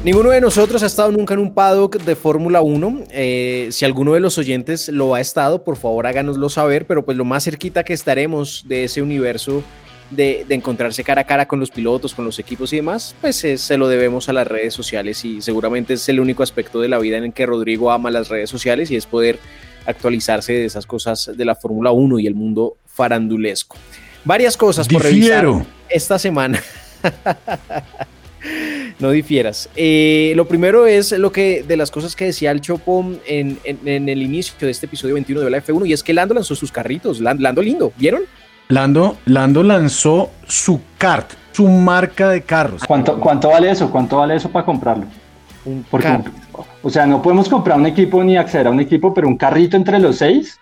A: Ninguno de nosotros ha estado nunca en un paddock de Fórmula 1. Eh, si alguno de los oyentes lo ha estado, por favor háganoslo saber, pero pues lo más cerquita que estaremos de ese universo de, de encontrarse cara a cara con los pilotos, con los equipos y demás, pues eh, se lo debemos a las redes sociales y seguramente es el único aspecto de la vida en el que Rodrigo ama las redes sociales y es poder actualizarse de esas cosas de la Fórmula 1 y el mundo farandulesco. Varias cosas por
B: Difiero.
A: revisar esta semana. no difieras. Eh, lo primero es lo que de las cosas que decía el Chopo en, en, en, el inicio de este episodio 21 de la F1 y es que Lando lanzó sus carritos. Lando, Lando lindo, ¿vieron?
B: Lando, Lando lanzó su kart, su marca de carros.
C: ¿Cuánto, ¿Cuánto vale eso? ¿Cuánto vale eso para comprarlo?
A: Un
C: Porque,
A: kart.
C: o sea, no podemos comprar un equipo ni acceder a un equipo, pero un carrito entre los seis.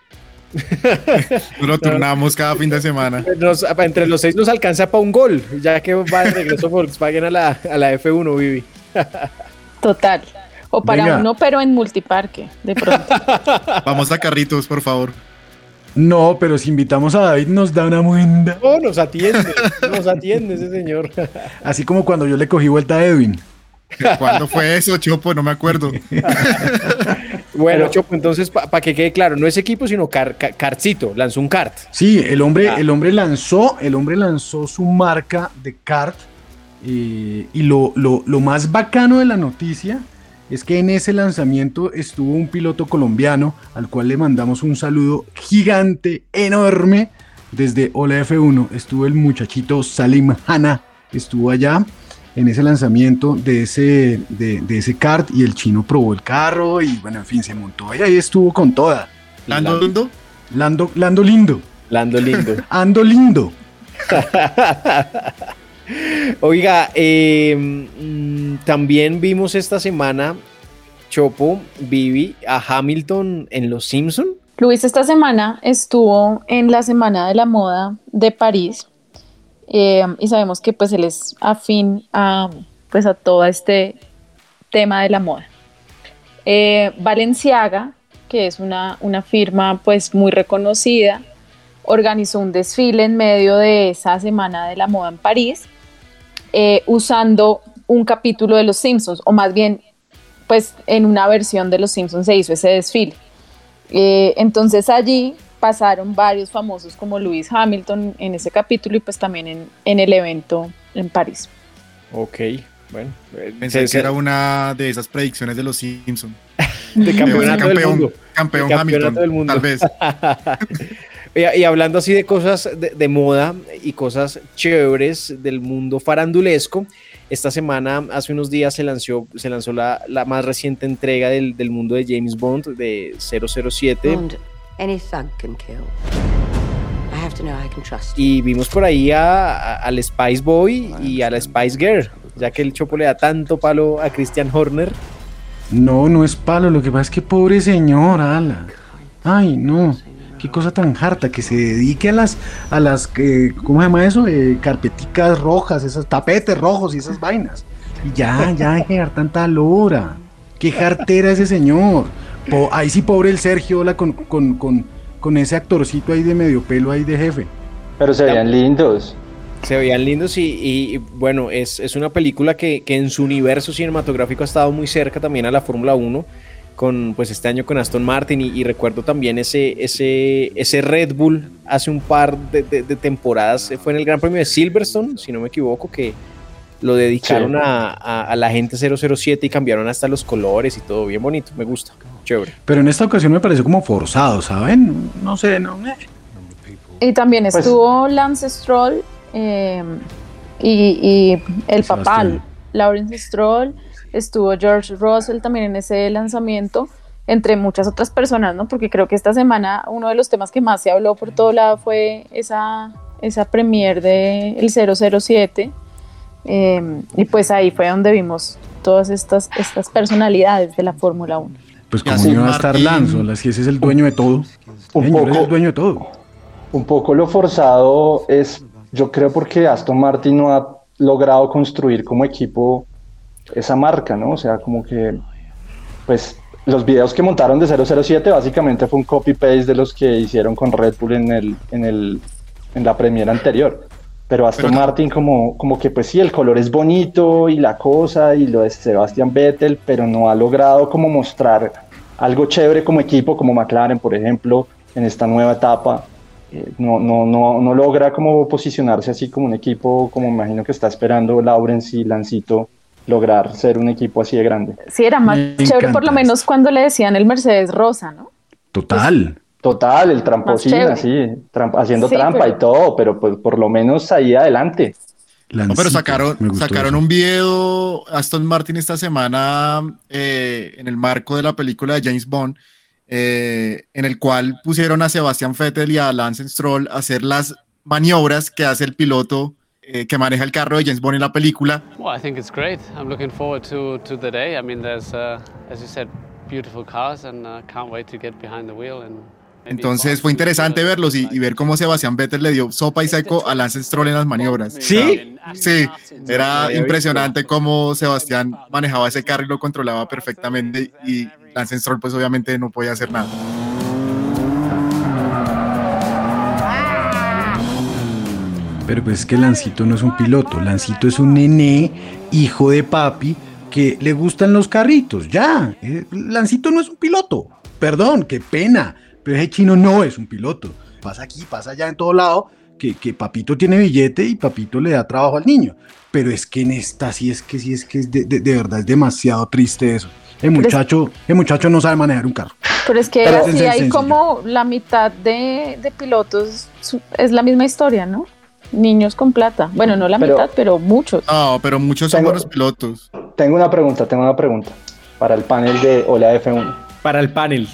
E: Lo turnamos cada fin de semana.
A: Nos- entre los seis nos alcanza para un gol, ya que va de regreso Volkswagen a la, a la F1, Vivi.
D: Total. O para
B: Venga.
D: uno, pero en multiparque, de pronto.
E: Vamos a carritos, por favor.
B: No, pero si invitamos a David nos da una muenda.
A: No, nos atiende, nos atiende ese señor.
B: Así como cuando yo le cogí vuelta a Edwin.
E: ¿Cuándo fue eso, Chopo? No me acuerdo.
A: Bueno, Chopo, entonces, para que quede claro, no es equipo, sino car, car- kartcito, lanzó un kart.
B: Sí, el hombre,
A: Ah.
B: el hombre lanzó, el hombre lanzó su marca de kart. eh, y lo, lo- lo más bacano de la noticia es que en ese lanzamiento estuvo un piloto colombiano al cual le mandamos un saludo gigante, enorme, desde Hola F1. Estuvo el muchachito Salim Hanna, estuvo allá en ese lanzamiento de ese, de, de ese kart y el chino probó el carro y bueno, en fin, se montó y ahí estuvo con toda.
E: Lando, Lando.
B: Lando, Lando lindo.
A: Lando lindo.
B: Ando lindo.
A: Oiga, eh, mm, también vimos esta semana, Chopo, Vivi, a Hamilton en Los Simpson.
D: Luis esta semana estuvo en la Semana de la Moda de París eh, y sabemos que pues él es afín a, pues, a todo este tema de la moda. Eh, Valenciaga, que es una, una firma pues muy reconocida, organizó un desfile en medio de esa Semana de la Moda en París eh, usando un capítulo de Los Simpsons, o más bien pues en una versión de Los Simpsons se hizo ese desfile. Eh, entonces allí pasaron varios famosos como Lewis Hamilton en ese capítulo y pues también en, en el evento en París.
A: Ok, bueno.
E: Pensé que era una de esas predicciones de los Simpsons.
A: de campeonato
E: campeón,
A: del mundo.
E: campeón
A: De
E: Hamilton,
A: del mundo.
E: tal vez.
A: y, y hablando así de cosas de, de moda y cosas chéveres del mundo farandulesco, esta semana, hace unos días, se lanzó, se lanzó la, la más reciente entrega del, del mundo de James Bond, de 007.
H: Bond, any thug can kill. I have to know I can trust you.
A: Y vimos por ahí a- a- al Spice Boy y a la Spice Girl, ya que el Chopo le da tanto palo a Christian Horner.
B: No, no es palo, lo que pasa es que pobre señor, ala. Ay, no. Qué cosa tan harta que se dedique a las, a las, eh, ¿cómo se llama eso? Eh, carpeticas rojas, esos tapetes rojos y esas vainas. Y ya, ya, deje de dar tanta lora. Qué jartera ese señor. Po- ahí sí, pobre el Sergio, hola, con, con, con, con ese actorcito ahí de medio pelo ahí de jefe.
C: Pero se veían lindos.
A: Se veían lindos y, y, bueno, es, es una película que, que en su universo cinematográfico ha estado muy cerca también a la Fórmula 1, con, pues este año con Aston Martin y, y recuerdo también ese, ese, ese Red Bull hace un par de, de- de temporadas, fue en el Gran Premio de Silverstone, si no me equivoco, que lo dedicaron
C: Sí.
A: a, a- a la gente 007 y cambiaron hasta los colores y todo, bien bonito, me gusta, chévere.
B: Pero en esta ocasión me pareció como forzado, ¿saben? No sé, no. eh.
D: Y también
C: Pues-
D: estuvo Lance Stroll eh, y, y el papá. Lawrence Stroll, estuvo George Russell también en ese lanzamiento, entre muchas otras personas, ¿no? Porque creo que esta semana uno de los temas que más se habló por todo lado fue esa, esa premier de el 007. eh, y pues ahí fue donde vimos todas estas, estas personalidades de la Fórmula 1.
B: Pues como no iba a estar Lance, si ese es el dueño de todo.
C: Un
B: Señor, es
C: poco-
B: el dueño de todo.
C: Un poco lo forzado es, yo creo, porque Aston Martin no ha logrado construir como equipo esa marca, ¿no? O sea, como que, pues, los videos que montaron de 007 básicamente fue un copy-paste de los que hicieron con Red Bull en, el, en, el, en la premiera anterior. Pero Aston
E: Pero-
C: Martin como, como que, pues sí, el color es bonito y la cosa y lo de Sebastian Vettel, pero no ha logrado como mostrar algo chévere como equipo, como McLaren, por ejemplo, en esta nueva etapa eh, no, no, no, no logra como posicionarse así como un equipo, como me imagino que está esperando Lawrence y Lancito, lograr ser un equipo así de grande.
D: Sí, era más
B: Me
D: chévere por lo menos cuando le decían el Mercedes Rosa, ¿no?
B: Total.
C: Total, el tramposín, así, haciendo
D: Sí,
C: trampa
D: pero-
C: y todo, pero pues por lo menos ahí adelante.
E: No, pero sacaron, sacaron
B: eso.
E: un video Aston Martin esta semana eh, en el marco de la película de James Bond, eh, en el cual pusieron a Sebastian Vettel y a Lance Stroll a hacer las maniobras que hace el piloto eh, que maneja el carro de James Bond en la película.
I: Well, I think it's great. I'm looking forward to, to the day. I mean, there's, uh, as you said, beautiful cars, and uh, can't wait to get behind the wheel. And
E: Entonces fue interesante verlos y, y ver cómo Sebastian Vettel le dio sopa y seco a Lance Stroll en las maniobras.
A: ¿Sí?
E: Sí, era impresionante cómo Sebastián manejaba ese carro y lo controlaba perfectamente y Lance Stroll pues obviamente no podía hacer nada.
B: Pero pues es que Lancito no es un piloto, Lancito es un nené, hijo de papi, que le gustan los carritos, ya. Eh, Lancito no es un piloto, perdón, qué pena, pero ese chino no es un piloto. Pasa aquí, pasa allá en todo lado, que, que papito tiene billete y papito le da trabajo al niño. Pero es que en esta sí es que sí es que es de, de- de verdad es demasiado triste eso. El muchacho, el muchacho no sabe manejar un carro.
D: Pero es que
B: Pero es
D: así
B: sencillo.
D: hay como la mitad de, de pilotos, es la misma historia, ¿no? Niños con plata. Bueno, no la
C: Pero-
D: mitad, pero muchos.
E: No, pero muchos son
C: Tengo-
E: buenos pilotos.
C: Tengo una pregunta, tengo una pregunta para el panel de Hola F1.
A: Para el panel.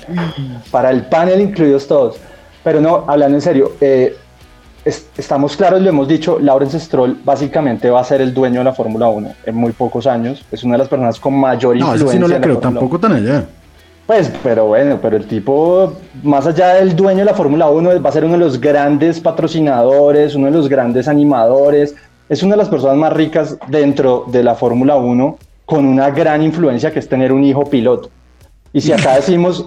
C: Para el panel incluidos todos. Pero no, hablando en serio, eh, estamos claros, lo hemos dicho, Lawrence Stroll básicamente va a ser el dueño de la Fórmula 1 en muy pocos años. Es una de las personas con mayor
B: no,
C: influencia.
B: No, no
C: le
B: creo, tampoco tan allá.
C: Pues, pero bueno, pero el tipo, más allá del dueño de la Fórmula 1, va a ser uno de los grandes patrocinadores, uno de los grandes animadores. Es una de las personas más ricas dentro de la Fórmula 1, con una gran influencia que es tener un hijo piloto. Y si acá decimos,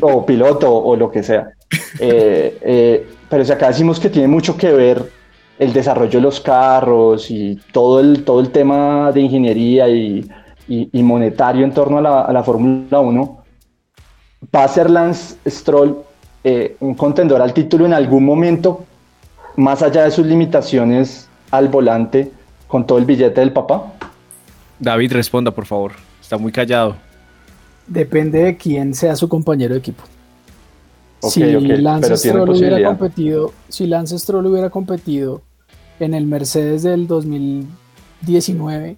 C: o piloto o lo que sea, eh, eh, pero si acá decimos que tiene mucho que ver el desarrollo de los carros y todo el, todo el tema de ingeniería y, y, monetario en torno a la, a la Fórmula 1, va a ser Lance Stroll eh, un contendor al título en algún momento, más allá de sus limitaciones al volante, con todo el billete del papá?
A: David, responda, por favor. Está muy callado.
F: Depende de quién sea su compañero de equipo. si, Lance Stroll hubiera competido, si Lance Stroll hubiera competido en el Mercedes del 2019,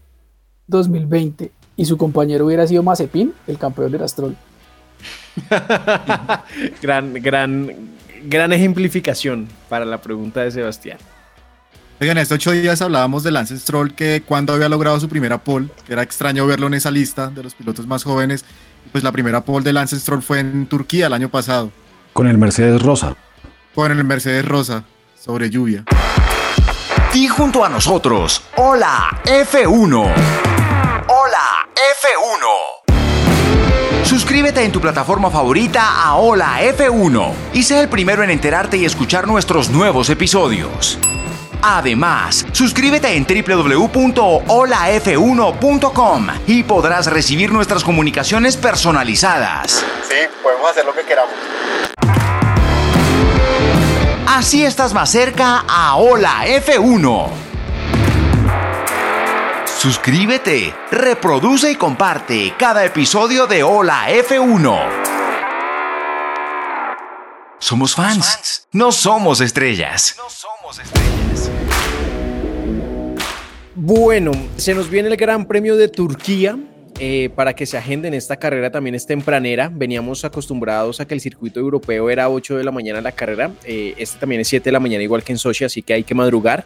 F: 2020 y su compañero hubiera sido Mazepin, el campeón era Stroll.
A: gran, gran, gran ejemplificación para la pregunta de Sebastián.
E: Oigan, estos ocho días hablábamos de Lance Stroll que cuando había logrado su primera pole, era extraño verlo en esa lista de los pilotos más jóvenes, pues la primera pole de Lance Stroll fue en Turquía el año pasado.
B: Con el Mercedes Rosa.
E: Con el Mercedes Rosa, sobre lluvia.
J: Y junto a nosotros, hola F1. Hola F1. Suscríbete en tu plataforma favorita a Hola F1 y sé el primero en enterarte y escuchar nuestros nuevos episodios. Además, suscríbete en www.holaf1.com y podrás recibir nuestras comunicaciones personalizadas.
C: Sí, podemos hacer lo que queramos.
J: Así estás más cerca a Hola F1. Suscríbete, reproduce y comparte cada episodio de Hola F1. Somos fans, no somos estrellas. No somos estrellas.
A: Bueno, se nos viene el Gran Premio de Turquía. Eh, para que se agenden esta carrera también es tempranera. Veníamos acostumbrados a que el circuito europeo era 8 de la mañana la carrera. Eh, este también es 7 de la mañana, igual que en Sochi, así que hay que madrugar.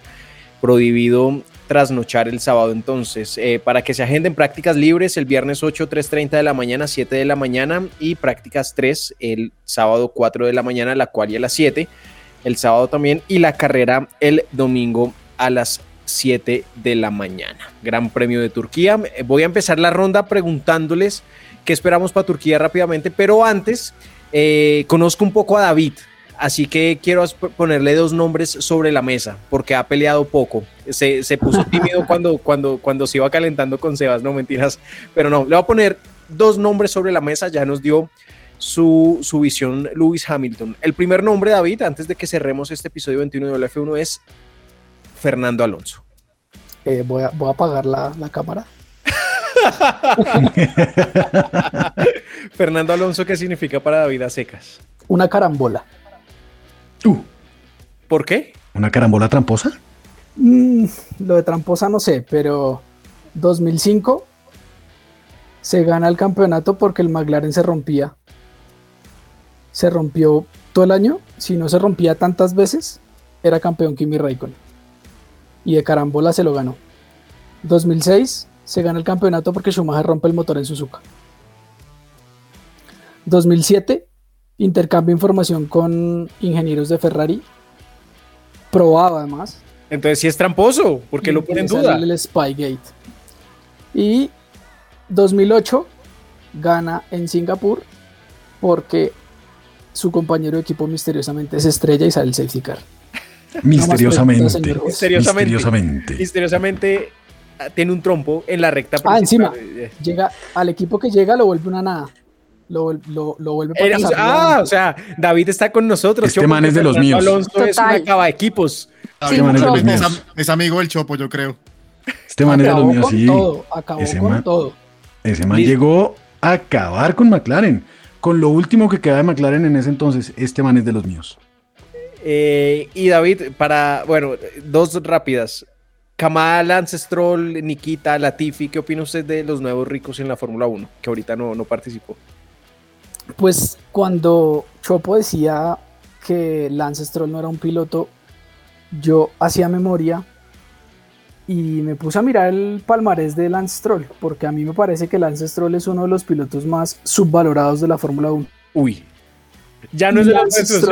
A: Prohibido trasnochar el sábado. Entonces, eh, para que se agenden prácticas libres el viernes 8, 3.30 de la mañana, 7 de la mañana y prácticas 3 el sábado 4 de la mañana, la cual y a las 7, el sábado también y la carrera el domingo a las 7 de la mañana. Gran Premio de Turquía. Eh, voy a empezar la ronda preguntándoles qué esperamos para Turquía rápidamente, pero antes eh, conozco un poco a David. Así que quiero ponerle dos nombres sobre la mesa, porque ha peleado poco. Se, puso tímido cuando, cuando, cuando se iba calentando con Sebas, no mentiras. Pero no, le voy a poner dos nombres sobre la mesa, ya nos dio su, visión Lewis Hamilton. El primer nombre, David, antes de que cerremos este episodio 21 del F1, es Fernando Alonso.
F: Eh, voy, a, voy a apagar la, la cámara.
A: Fernando Alonso, ¿qué significa para David a secas?
F: Una carambola.
A: Uh. ¿Por qué?
B: ¿Una carambola tramposa?
F: Mm, lo de tramposa no sé, pero 2005 se gana el campeonato porque el McLaren se rompía. Se rompió todo el año. Si no se rompía tantas veces, era campeón Kimi Raikkonen. Y de carambola se lo ganó. 2006 se gana el campeonato porque Schumacher rompe el motor en Suzuka. 2007 intercambio información con ingenieros de Ferrari, probado además.
A: Entonces sí es tramposo, porque lo pone en duda.
F: El Spygate. Y 2008 gana en Singapur porque su compañero de equipo misteriosamente se estrella y sale el safety car.
B: Misteriosamente.
A: misteriosamente. Misteriosamente. Ah, tiene un trompo en la recta.
F: Ah, encima. Llega al equipo que llega, lo vuelve una nada lo, lo, lo vuelve
A: para Ah, o sea, David está con nosotros.
B: Este man es de los míos.
A: Alonso es una cava equipos.
E: Este man es, de los míos. Es, amigo del Chopo, yo creo.
B: Este man es de los míos, sí.
F: Todo, acabó ese con todo.
B: Ese man llegó a acabar con McLaren. Con lo último que queda de McLaren en ese entonces, este man es de los míos.
A: Eh, y David, para, bueno, dos rápidas. Kamal, Ancestral, Nikita, Latifi, ¿qué opina usted de los nuevos ricos en la Fórmula 1? Que ahorita no, no participó.
F: Pues cuando Chopo decía que Lance Stroll no era un piloto yo hacía memoria y me puse a mirar el palmarés de Lance Stroll, porque a mí me parece que Lance Stroll es uno de los pilotos más subvalorados de la Fórmula 1.
A: Uy, ya no es nuestros.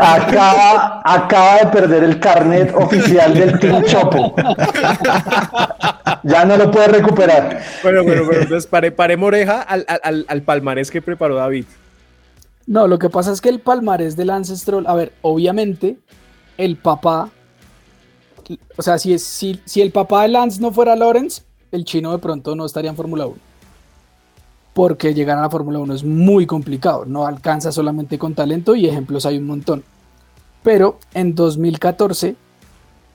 K: acaba, acaba de perder el carnet oficial del Team Chopo. ya no lo puede recuperar.
A: Bueno, bueno, bueno, entonces pare, pare moreja al, al, al palmarés que preparó David.
F: No, lo que pasa es que el palmarés del Lance Stroll, a ver, obviamente el papá, o sea, si, es, si, si el papá de Lance no fuera Lawrence, el chino de pronto no estaría en Fórmula 1. Porque llegar a la Fórmula 1 es muy complicado, no alcanza solamente con talento y ejemplos hay un montón. Pero en 2014,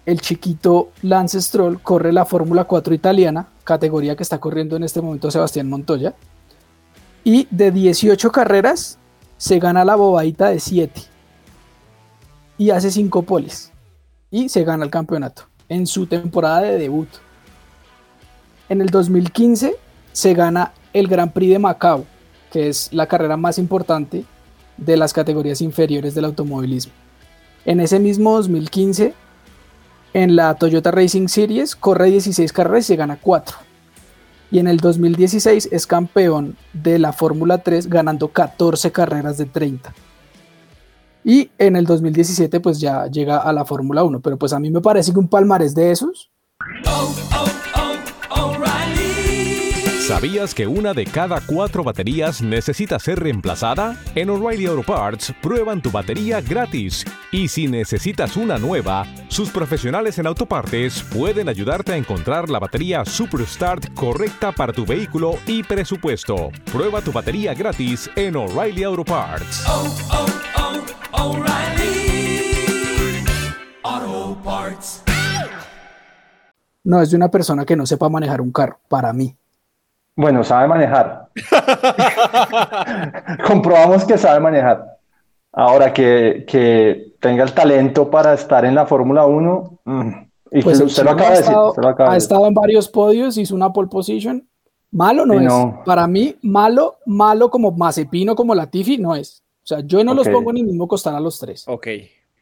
F: el chiquito Lance Stroll corre la Fórmula 4 italiana, categoría que está corriendo en este momento Sebastián Montoya. Y de 18 carreras, se gana la bobadita de 7 y hace 5 poles y se gana el campeonato en su temporada de debut. En el 2015 se gana el Gran Prix de Macao, que es la carrera más importante de las categorías inferiores del automovilismo. En ese mismo 2015, en la Toyota Racing Series, corre 16 carreras y gana 4 y en el 2016 es campeón de la Fórmula 3 ganando 14 carreras de 30. Y en el 2017 pues ya llega a la Fórmula 1, pero pues a mí me parece que un palmarés de esos
L: ¿Sabías que una de cada cuatro baterías necesita ser reemplazada? En O'Reilly Auto Parts prueban tu batería gratis. Y si necesitas una nueva, sus profesionales en autopartes pueden ayudarte a encontrar la batería Superstart correcta para tu vehículo y presupuesto. Prueba tu batería gratis en O'Reilly Auto Parts. Oh, oh, oh,
F: Auto Parts. No, es de una persona que no sepa manejar un carro, para mí.
K: Bueno, sabe manejar. Comprobamos que sabe manejar. Ahora que, que, tenga el talento para estar en la Fórmula 1, mm, y
F: pues usted, lo acaba de decir. Ha estado en varios podios, hizo una pole position. Malo no, es. Para mí, malo, malo como Mazepino, como Latifi, no es. O sea, yo no los pongo ni mismo costar a los tres.
A: Ok.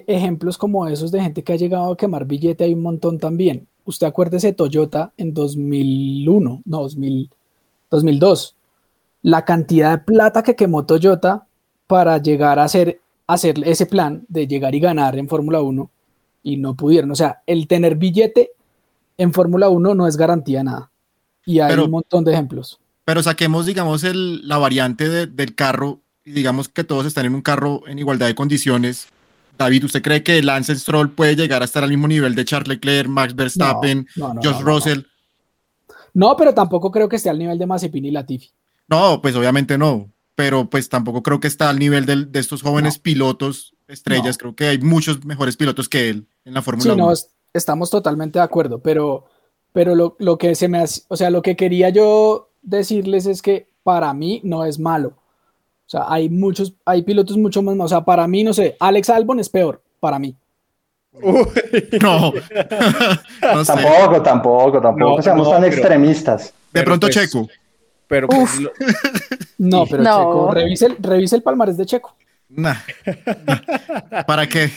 F: Ejemplos como esos de gente que ha llegado a quemar billete hay un montón también. Usted acuérdese Toyota en 2001, no, 2000 2002. La cantidad de plata que quemó Toyota para llegar a hacer, hacer ese plan de llegar y ganar en Fórmula 1 y no pudieron. O sea, el tener billete en Fórmula 1 no es garantía nada. Y hay un montón de ejemplos.
E: Pero saquemos, digamos, el, la variante del carro y digamos que todos están en un carro en igualdad de condiciones. David, ¿usted cree que Lance Stroll puede llegar a estar al mismo nivel de Charles Leclerc, Max Verstappen, Josh Russell?
F: No, pero tampoco creo que esté al nivel de Mazepin y Latifi.
E: No, pues obviamente no, pero pues tampoco creo que está al nivel de, estos jóvenes pilotos estrellas. Creo que hay muchos mejores pilotos que él en la Fórmula
F: sí,
E: 1.
F: No, estamos totalmente de acuerdo, pero, pero lo, lo, que se me hace, o sea, lo que quería yo decirles es que para mí no es malo. O sea, hay muchos, hay pilotos mucho más, o sea, para mí, no sé, Alex Albon es peor, para mí.
E: No.
K: Tampoco, tampoco, tampoco seamos tan extremistas.
E: De pronto pues, Checo.
A: Pero pues,
F: No, pero Checo, revise el, revise el palmarés de Checo.
E: ¿Para qué?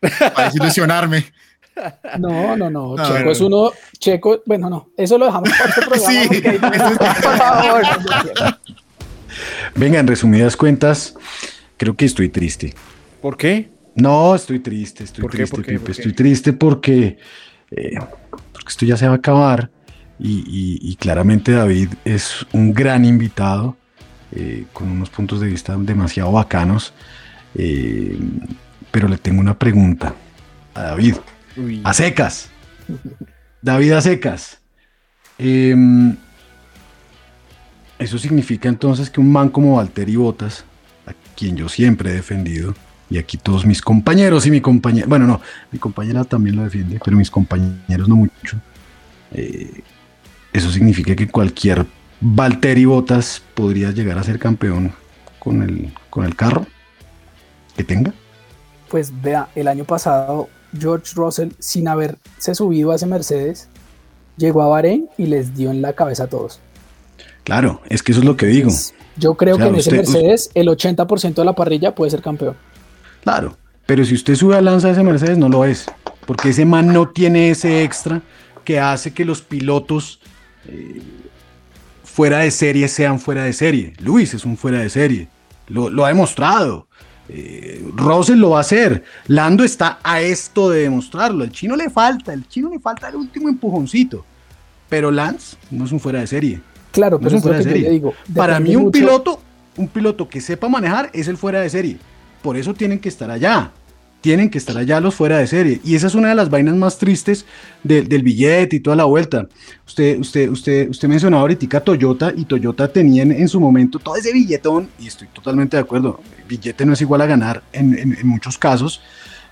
E: Para desilusionarme.
F: No, no, no. Checo es uno. Checo, bueno, no. Eso lo dejamos para otro programa. Sí, por
B: favor. Venga, en resumidas cuentas, creo que estoy triste.
A: ¿Por qué?
B: No, estoy triste, estoy triste, Estoy triste porque, eh, porque esto ya se va a acabar y, claramente David es un gran invitado eh, con unos puntos de vista demasiado bacanos. Eh, pero le tengo una pregunta a David. A secas. David a secas. Em, eso significa entonces que un man como Valtteri Botas, a quien yo siempre he defendido, y aquí todos mis compañeros y mi compañera, bueno, no, mi compañera también lo defiende, pero mis compañeros no mucho. Eh, eso significa que cualquier Valtteri Botas podría llegar a ser campeón con el, con el carro que tenga.
F: Pues vea, el año pasado George Russell, sin haberse subido a ese Mercedes, llegó a Bahrein y les dio en la cabeza a todos.
B: Claro, es que eso es lo que digo.
F: yo creo que en ese Mercedes el 80% de la parrilla puede ser campeón.
B: Claro, Pero si usted sube a Lanza ese Mercedes, no lo es. Porque ese man no tiene ese extra que hace que los pilotos eh, fuera de serie sean fuera de serie. Luis es un fuera de serie. Lo, lo ha demostrado. Eh, Russell lo va a hacer. Lando está a esto de demostrarlo. Al chino le falta, el chino le falta el último empujoncito. Pero Lance no es un fuera de serie.
F: Claro,
B: no
F: pero
B: es un
F: es lo
B: fuera de serie.
F: digo.
B: Para mí un
F: mucho-
B: piloto, un piloto que sepa manejar es el fuera de serie. Por eso tienen que estar allá. Tienen que estar allá los fuera de serie. Y esa es una de las vainas más tristes de- del billete y toda la vuelta. Usted, usted, usted, usted mencionaba ahorita Toyota y Toyota tenía en, su momento todo ese billetón, y estoy totalmente de acuerdo. El billete no es igual a ganar en, muchos casos.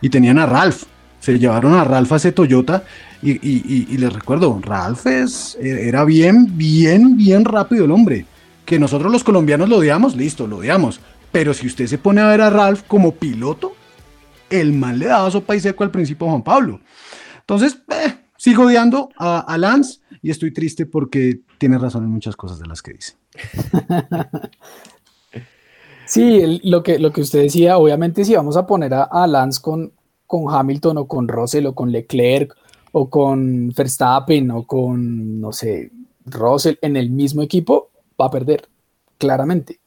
B: Y tenían a Ralph. Se llevaron a Ralph a ese Toyota. Y, les recuerdo, Ralph es, era bien, bien, bien rápido el hombre. Que nosotros los colombianos lo odiamos, listo, lo odiamos. Pero si usted se pone a ver a Ralph como piloto, el mal le daba sopa y seco al principio Juan Pablo. Entonces, eh, sigo odiando a, Lance y estoy triste porque tiene razón en muchas cosas de las que dice.
F: Sí, lo, que, lo que usted decía, obviamente si vamos a poner a, a Lance con, con Hamilton o con Russell o con Leclerc o con Verstappen o con, no sé, Russell en el mismo equipo, va a perder, claramente.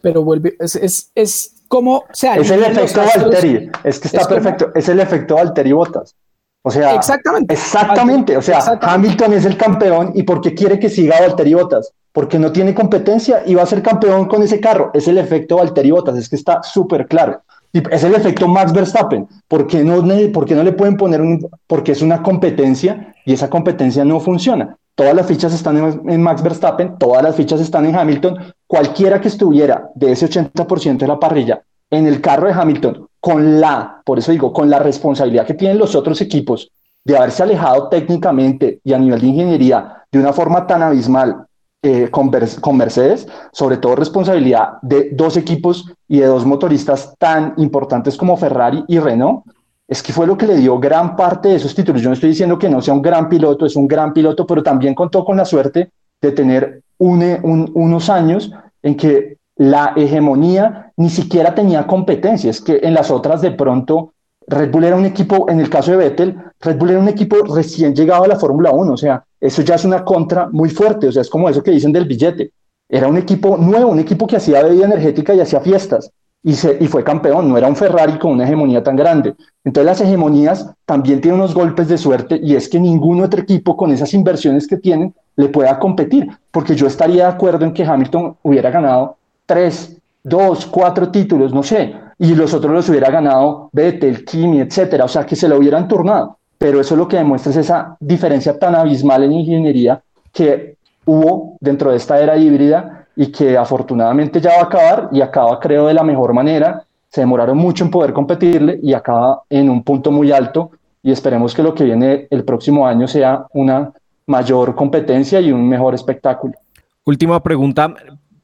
F: Pero vuelve, es, es, es como, o sea,
C: Es el efecto Valtteri, es que está
F: es como-
C: perfecto, es el efecto Valtteri Bottas. O sea,
F: Exactamente.
C: Exactamente, o sea,
F: Exactamente.
C: Hamilton es el campeón y ¿por qué quiere que siga Valtteri Bottas? Porque no tiene competencia y va a ser campeón con ese carro. Es el efecto Valtteri Bottas, es que está súper claro. Y es el efecto Max Verstappen. ¿Por qué, no, le- por qué no le pueden poner un.? Porque es una competencia y esa competencia no funciona. Todas las fichas están en, Max Verstappen, todas las fichas están en Hamilton. Cualquiera que estuviera de ese 80% de la parrilla en el carro de Hamilton, con la, por eso digo, con la responsabilidad que tienen los otros equipos de haberse alejado técnicamente y a nivel de ingeniería de una forma tan abismal eh, con Mercedes, sobre todo responsabilidad de dos equipos y de dos motoristas tan importantes como Ferrari y Renault, es que fue lo que le dio gran parte de esos títulos. Yo no estoy diciendo que no sea un gran piloto, es un gran piloto, pero también contó con la suerte de tener un- un- unos años en que la hegemonía ni siquiera tenía competencia. Es que en las otras de pronto Red Bull era un equipo, en el caso de Vettel, Red Bull era un equipo recién llegado a la Fórmula 1, o sea, eso ya es una contra muy fuerte, o sea, es como eso que dicen del billete. Era un equipo nuevo, un equipo que hacía bebida energética y hacía fiestas, y, fue campeón, no era un Ferrari con una hegemonía tan grande. Entonces las hegemonías también tienen unos golpes de suerte, y es que ningún otro equipo con esas inversiones que tienen le pueda competir, porque yo estaría de acuerdo en que Hamilton hubiera ganado tres, dos, cuatro títulos, no sé, y los otros los hubiera ganado Vettel, Kimi, etcétera, o sea, que se lo hubieran turnado. Pero eso lo que demuestra es esa diferencia tan abismal en ingeniería que hubo dentro de esta era híbrida y que afortunadamente ya va a acabar y acaba, creo, de la mejor manera. Se demoraron mucho en poder competirle y acaba en un punto muy alto y esperemos que lo que viene el próximo año sea una mayor competencia y un mejor espectáculo.
A: Última pregunta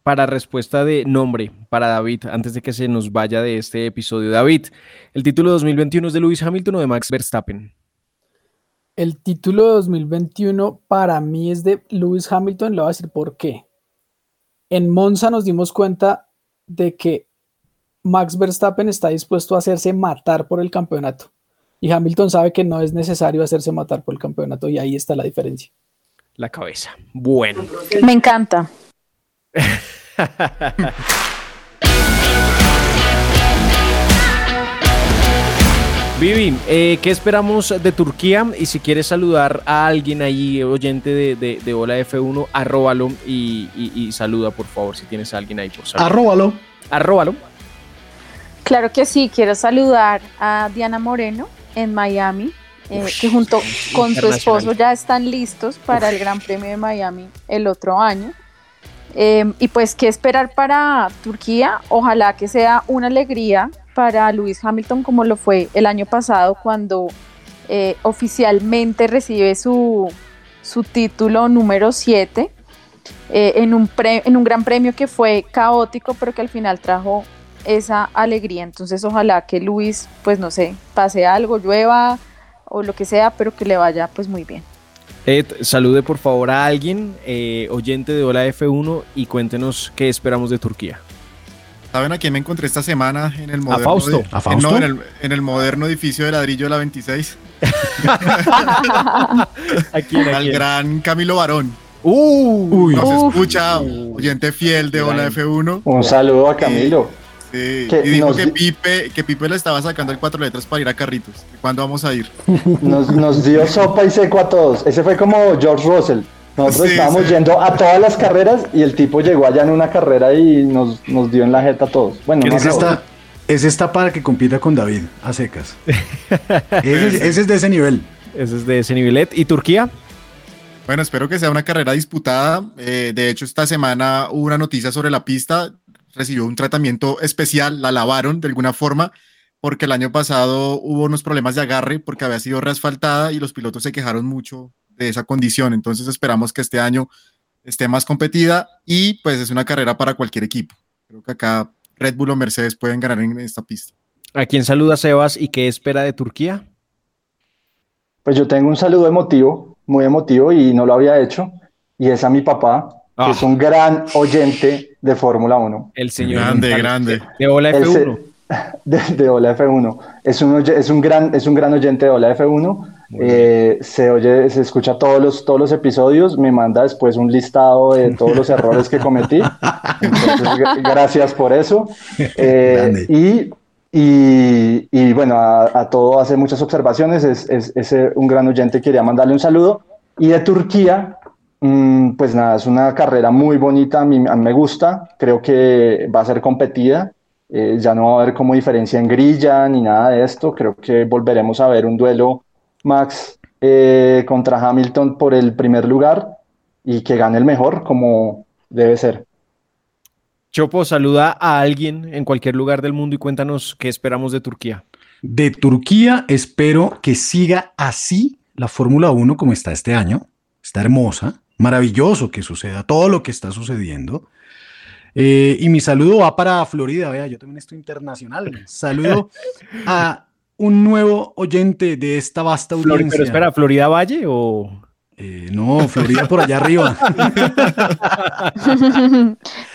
A: para respuesta de nombre para David, antes de que se nos vaya de este episodio. David, ¿el título 2021 es de Lewis Hamilton o de Max Verstappen?
F: El título de 2021 para mí es de Lewis Hamilton, le voy a decir por qué. En Monza nos dimos cuenta de que Max Verstappen está dispuesto a hacerse matar por el campeonato. Y Hamilton sabe que no es necesario hacerse matar por el campeonato y ahí está la diferencia.
A: La cabeza. Bueno.
D: Me encanta.
A: Vivi, eh, ¿qué esperamos de Turquía? Y si quieres saludar a alguien ahí, oyente de, de, de Hola F1, arróbalo y, y- y saluda, por favor, si tienes a alguien ahí por saludar.
B: Arróbalo.
A: Arróbalo.
D: Claro que sí, quiero saludar a Diana Moreno en Miami, eh, que junto con su esposo ya están listos para el Gran Premio de Miami el otro año. Eh, y pues, ¿qué esperar para Turquía? Ojalá que sea una alegría para Lewis Hamilton como lo fue el año pasado cuando eh, oficialmente recibe su, su título número 7 eh, en, un pre- en un gran premio que fue caótico, pero que al final trajo esa alegría. Entonces, ojalá que Luis, pues no sé, pase algo, llueva o lo que sea, pero que le vaya pues muy bien.
A: Ed, salude por favor a alguien, eh, oyente de Hola F1, y cuéntenos qué esperamos de Turquía.
E: ¿Saben a quién me encontré esta semana en el moderno?
B: Fausto.
E: de-
B: ¿A Fausto?
E: No, en el, en el moderno edificio de ladrillo de la 26.
A: ¿A quién, a
E: Al
A: quién?
E: gran Camilo Barón.
B: Uy.
E: Nos escucha, oyente fiel de Hola F1.
C: Un saludo a Camilo.
E: Sí,
C: Que
E: y dijo
C: nos
E: que Pipe, que Pipe le estaba sacando el cuatro letras para ir a Carritos. ¿Cuándo vamos a ir?
C: Nos, nos dio sopa y seco a todos. Ese fue como George Russell. Nosotros
E: Sí,
C: estábamos
E: sí.
C: yendo a todas las carreras y el tipo llegó allá en una carrera y nos, nos dio en la jeta a todos. Bueno, no a
B: Ese
C: todos.
B: está, ese está para que compita con David, a secas. Ese, es- ese es de ese nivel.
A: Ese es de ese nivelet. ¿Y Turquía?
E: Bueno, espero que sea una carrera disputada. Eh, de hecho, esta semana hubo una noticia sobre la pista. Recibió un tratamiento especial, la lavaron de alguna forma, porque el año pasado hubo unos problemas de agarre porque había sido reasfaltada y los pilotos se quejaron mucho de esa condición. Entonces esperamos que este año esté más competida y pues es una carrera para cualquier equipo. Creo que acá Red Bull o Mercedes pueden ganar en esta pista.
A: ¿A quién saluda Sebas y qué espera de Turquía?
C: Pues yo tengo un saludo emotivo, muy emotivo y no lo había hecho. Y es a mi papá,
A: Ah.
C: que es un gran oyente de Fórmula 1.
A: El señor
E: Grande,
A: González.
E: grande.
A: de
C: se-
A: F1.
C: De, de Hola F1. Es un, es un, gran, es un gran oyente de Hola F1. Eh, se oye, se escucha todos los, todos los episodios, me manda después un listado de todos los errores que cometí. Entonces, gracias por eso. Eh, y, y, y bueno, a, a todo hace muchas observaciones. Es, es, es, eh, un gran oyente, quería mandarle un saludo. Y de Turquía, mm, pues nada, es una carrera muy bonita, a mí, a mí me gusta, creo que va a ser competida. Eh, ya no va a haber como diferencia en grilla ni nada de esto. Creo que volveremos a ver un duelo Max eh, contra Hamilton por el primer lugar y que gane el mejor como debe ser.
A: Chopo, saluda a alguien en cualquier lugar del mundo y cuéntanos qué esperamos de Turquía.
B: De Turquía espero que siga así la Fórmula 1 como está este año. Está hermosa, maravilloso que suceda todo lo que está sucediendo. Eh, y mi saludo va para Florida, vea, yo también estoy internacional. Saludo a un nuevo oyente de esta vasta
A: Flor-
B: audiencia.
A: pero espera, ¿Florida Valle o...?
B: Eh, no, Florida por allá arriba.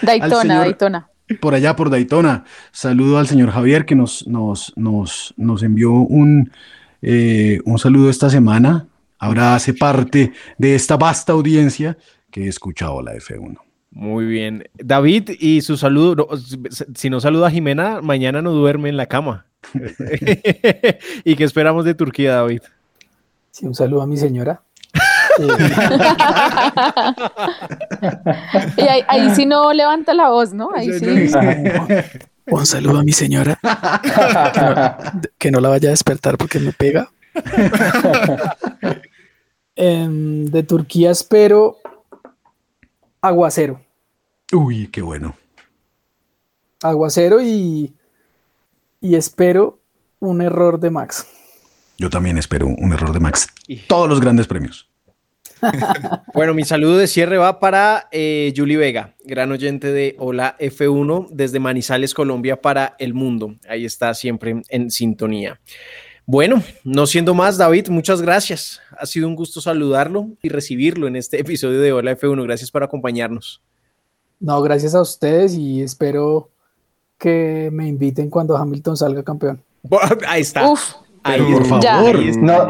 D: Daytona,
B: señor-
D: Daytona.
B: por allá por Daytona. Saludo al señor Javier que nos, nos, nos, nos envió un, eh, un saludo esta semana. Ahora hace parte de esta vasta audiencia que he escuchado la F1.
A: Muy bien. David y su saludo. si no saluda a Jimena, mañana no duerme en la cama. ¿Y qué esperamos de Turquía, David?
F: Sí, un saludo a mi señora.
D: Y ahí, ahí sí no levanta la voz, ¿no? Ahí sí.
F: Un saludo a mi señora. Que no, que no la vaya a despertar porque me pega. Em, de Turquía espero aguacero.
B: Uy, qué bueno.
F: Aguacero y, y espero un error de Max.
B: Yo también espero un error de Max. Todos los grandes premios.
A: Bueno, mi saludo de cierre va para eh, Julie Vega, gran oyente de Hola F1 desde Manizales, Colombia, para el mundo. Ahí está siempre en sintonía. Bueno, no siendo más, David, muchas gracias. Ha sido un gusto saludarlo y recibirlo en este episodio de Hola F1. Gracias por acompañarnos.
F: No, gracias a ustedes y espero que me inviten cuando Hamilton salga campeón.
A: Ahí está.
D: Uf,
A: Ahí
B: Pero por.
D: Ya.
B: favor.
A: Ahí está.
C: No,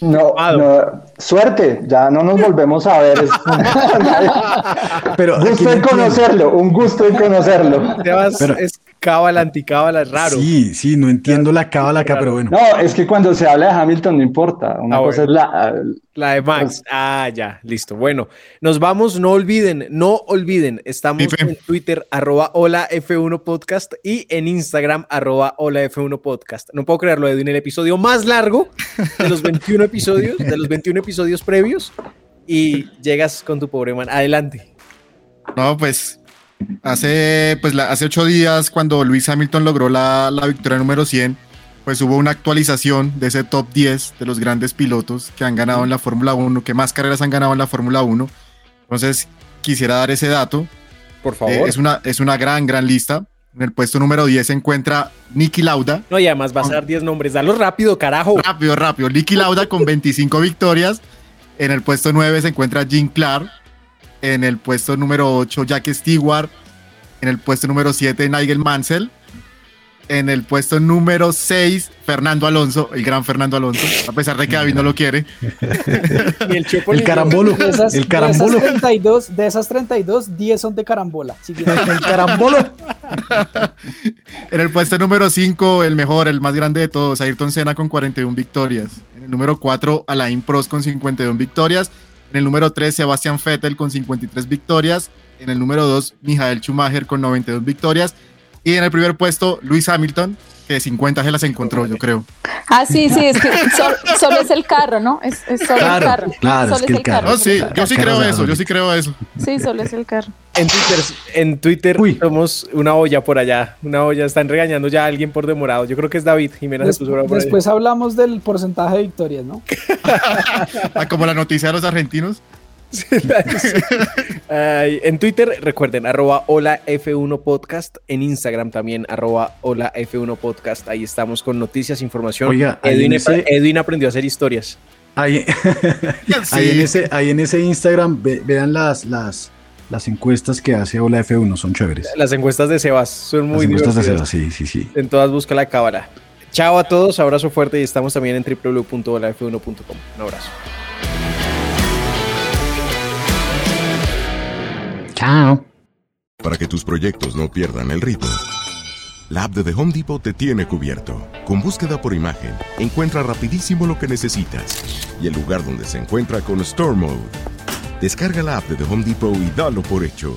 C: no, no, suerte, ya no nos volvemos a ver.
B: Pero
C: gusto en conocerlo, un gusto en conocerlo.
A: Sebas
B: Pero-
A: es cábala, anticábala, es raro.
B: Sí, sí, no entiendo la cábala acá, pero bueno.
C: No, es que cuando se habla de Hamilton no importa. Una
A: Ah,
C: cosa
A: bueno.
C: es la.
A: La de Max. Ah, ya, listo. Bueno, nos vamos. No olviden, no olviden. Estamos en Twitter, arroba hola F1 podcast y en Instagram, arroba hola F1 podcast. No puedo creerlo, Edu, en el episodio más largo de los 21 episodios, de los 21 episodios previos y llegas con tu pobre man. Adelante.
E: No, pues hace, pues, la- hace ocho días cuando Luis Hamilton logró la, la victoria número 100, pues hubo una actualización de ese top 10 de los grandes pilotos que han ganado en la Fórmula 1, que más carreras han ganado en la Fórmula 1. Entonces, quisiera dar ese dato.
A: Por
E: Eh, es, una, es una gran, gran lista. En el puesto número 10 se encuentra Nicky Lauda.
A: No, y además vas a dar 10 nombres. Dalo rápido, carajo.
E: Rápido, rápido. Nicky Lauda con 25 victorias. En el puesto 9 se encuentra Jim Clark. En el puesto número 8, Jack Stewart. En el puesto número 7, Nigel Mansell. En el puesto número 6, Fernando Alonso, el gran Fernando Alonso, a pesar de que David no lo quiere.
F: y el, el carambolo. De esas, el carambolo. De esas, 32, de esas 32, 10 son de carambola.
B: el carambolo.
E: en el puesto número 5, el mejor, el más grande de todos, Ayrton Senna con 41 victorias. En el número 4, Alain Prost con 51 victorias. En el número 3, Sebastian Vettel con 53 victorias. En el número 2, Michael Schumacher con 92 victorias. Y en el primer puesto, Luis Hamilton, que 50 se las encontró, yo creo.
D: Ah, sí, sí, es que solo es el carro, ¿no? Es, solo el carro.
B: Claro, es, que el carro.
E: No, sí, yo sí creo eso, yo sí creo eso.
D: Sí, solo es el carro.
A: En Twitter, en Twitter somos una olla por allá, una olla, están regañando ya a alguien por demorado. Yo creo que es David Jiménez.
F: después hablamos del porcentaje de victorias, ¿no?
E: Ah, como la noticia de los argentinos
A: en Twitter, recuerden, arroba hola F1 Podcast. En Instagram también, arroba hola F1 Podcast. Ahí estamos con noticias, información.
B: Oiga,
A: Edwin, aprendió a hacer historias.
B: Ahí, en, ese, ahí en ese Instagram, vean las, las, las encuestas que hace Hola F1, son chéveres.
A: Las encuestas de Sebas son muy
B: Las encuestas de Sebas, sí, sí, sí.
A: En todas busca la cábala. Chao a todos, abrazo fuerte y estamos también en www.holaf1.com. Un abrazo.
M: Para que tus proyectos no pierdan el ritmo, la app de The Home Depot te tiene cubierto. Con búsqueda por imagen, encuentra rapidísimo lo que necesitas y el lugar donde se encuentra con Store Mode. Descarga la app de The Home Depot y dalo por hecho.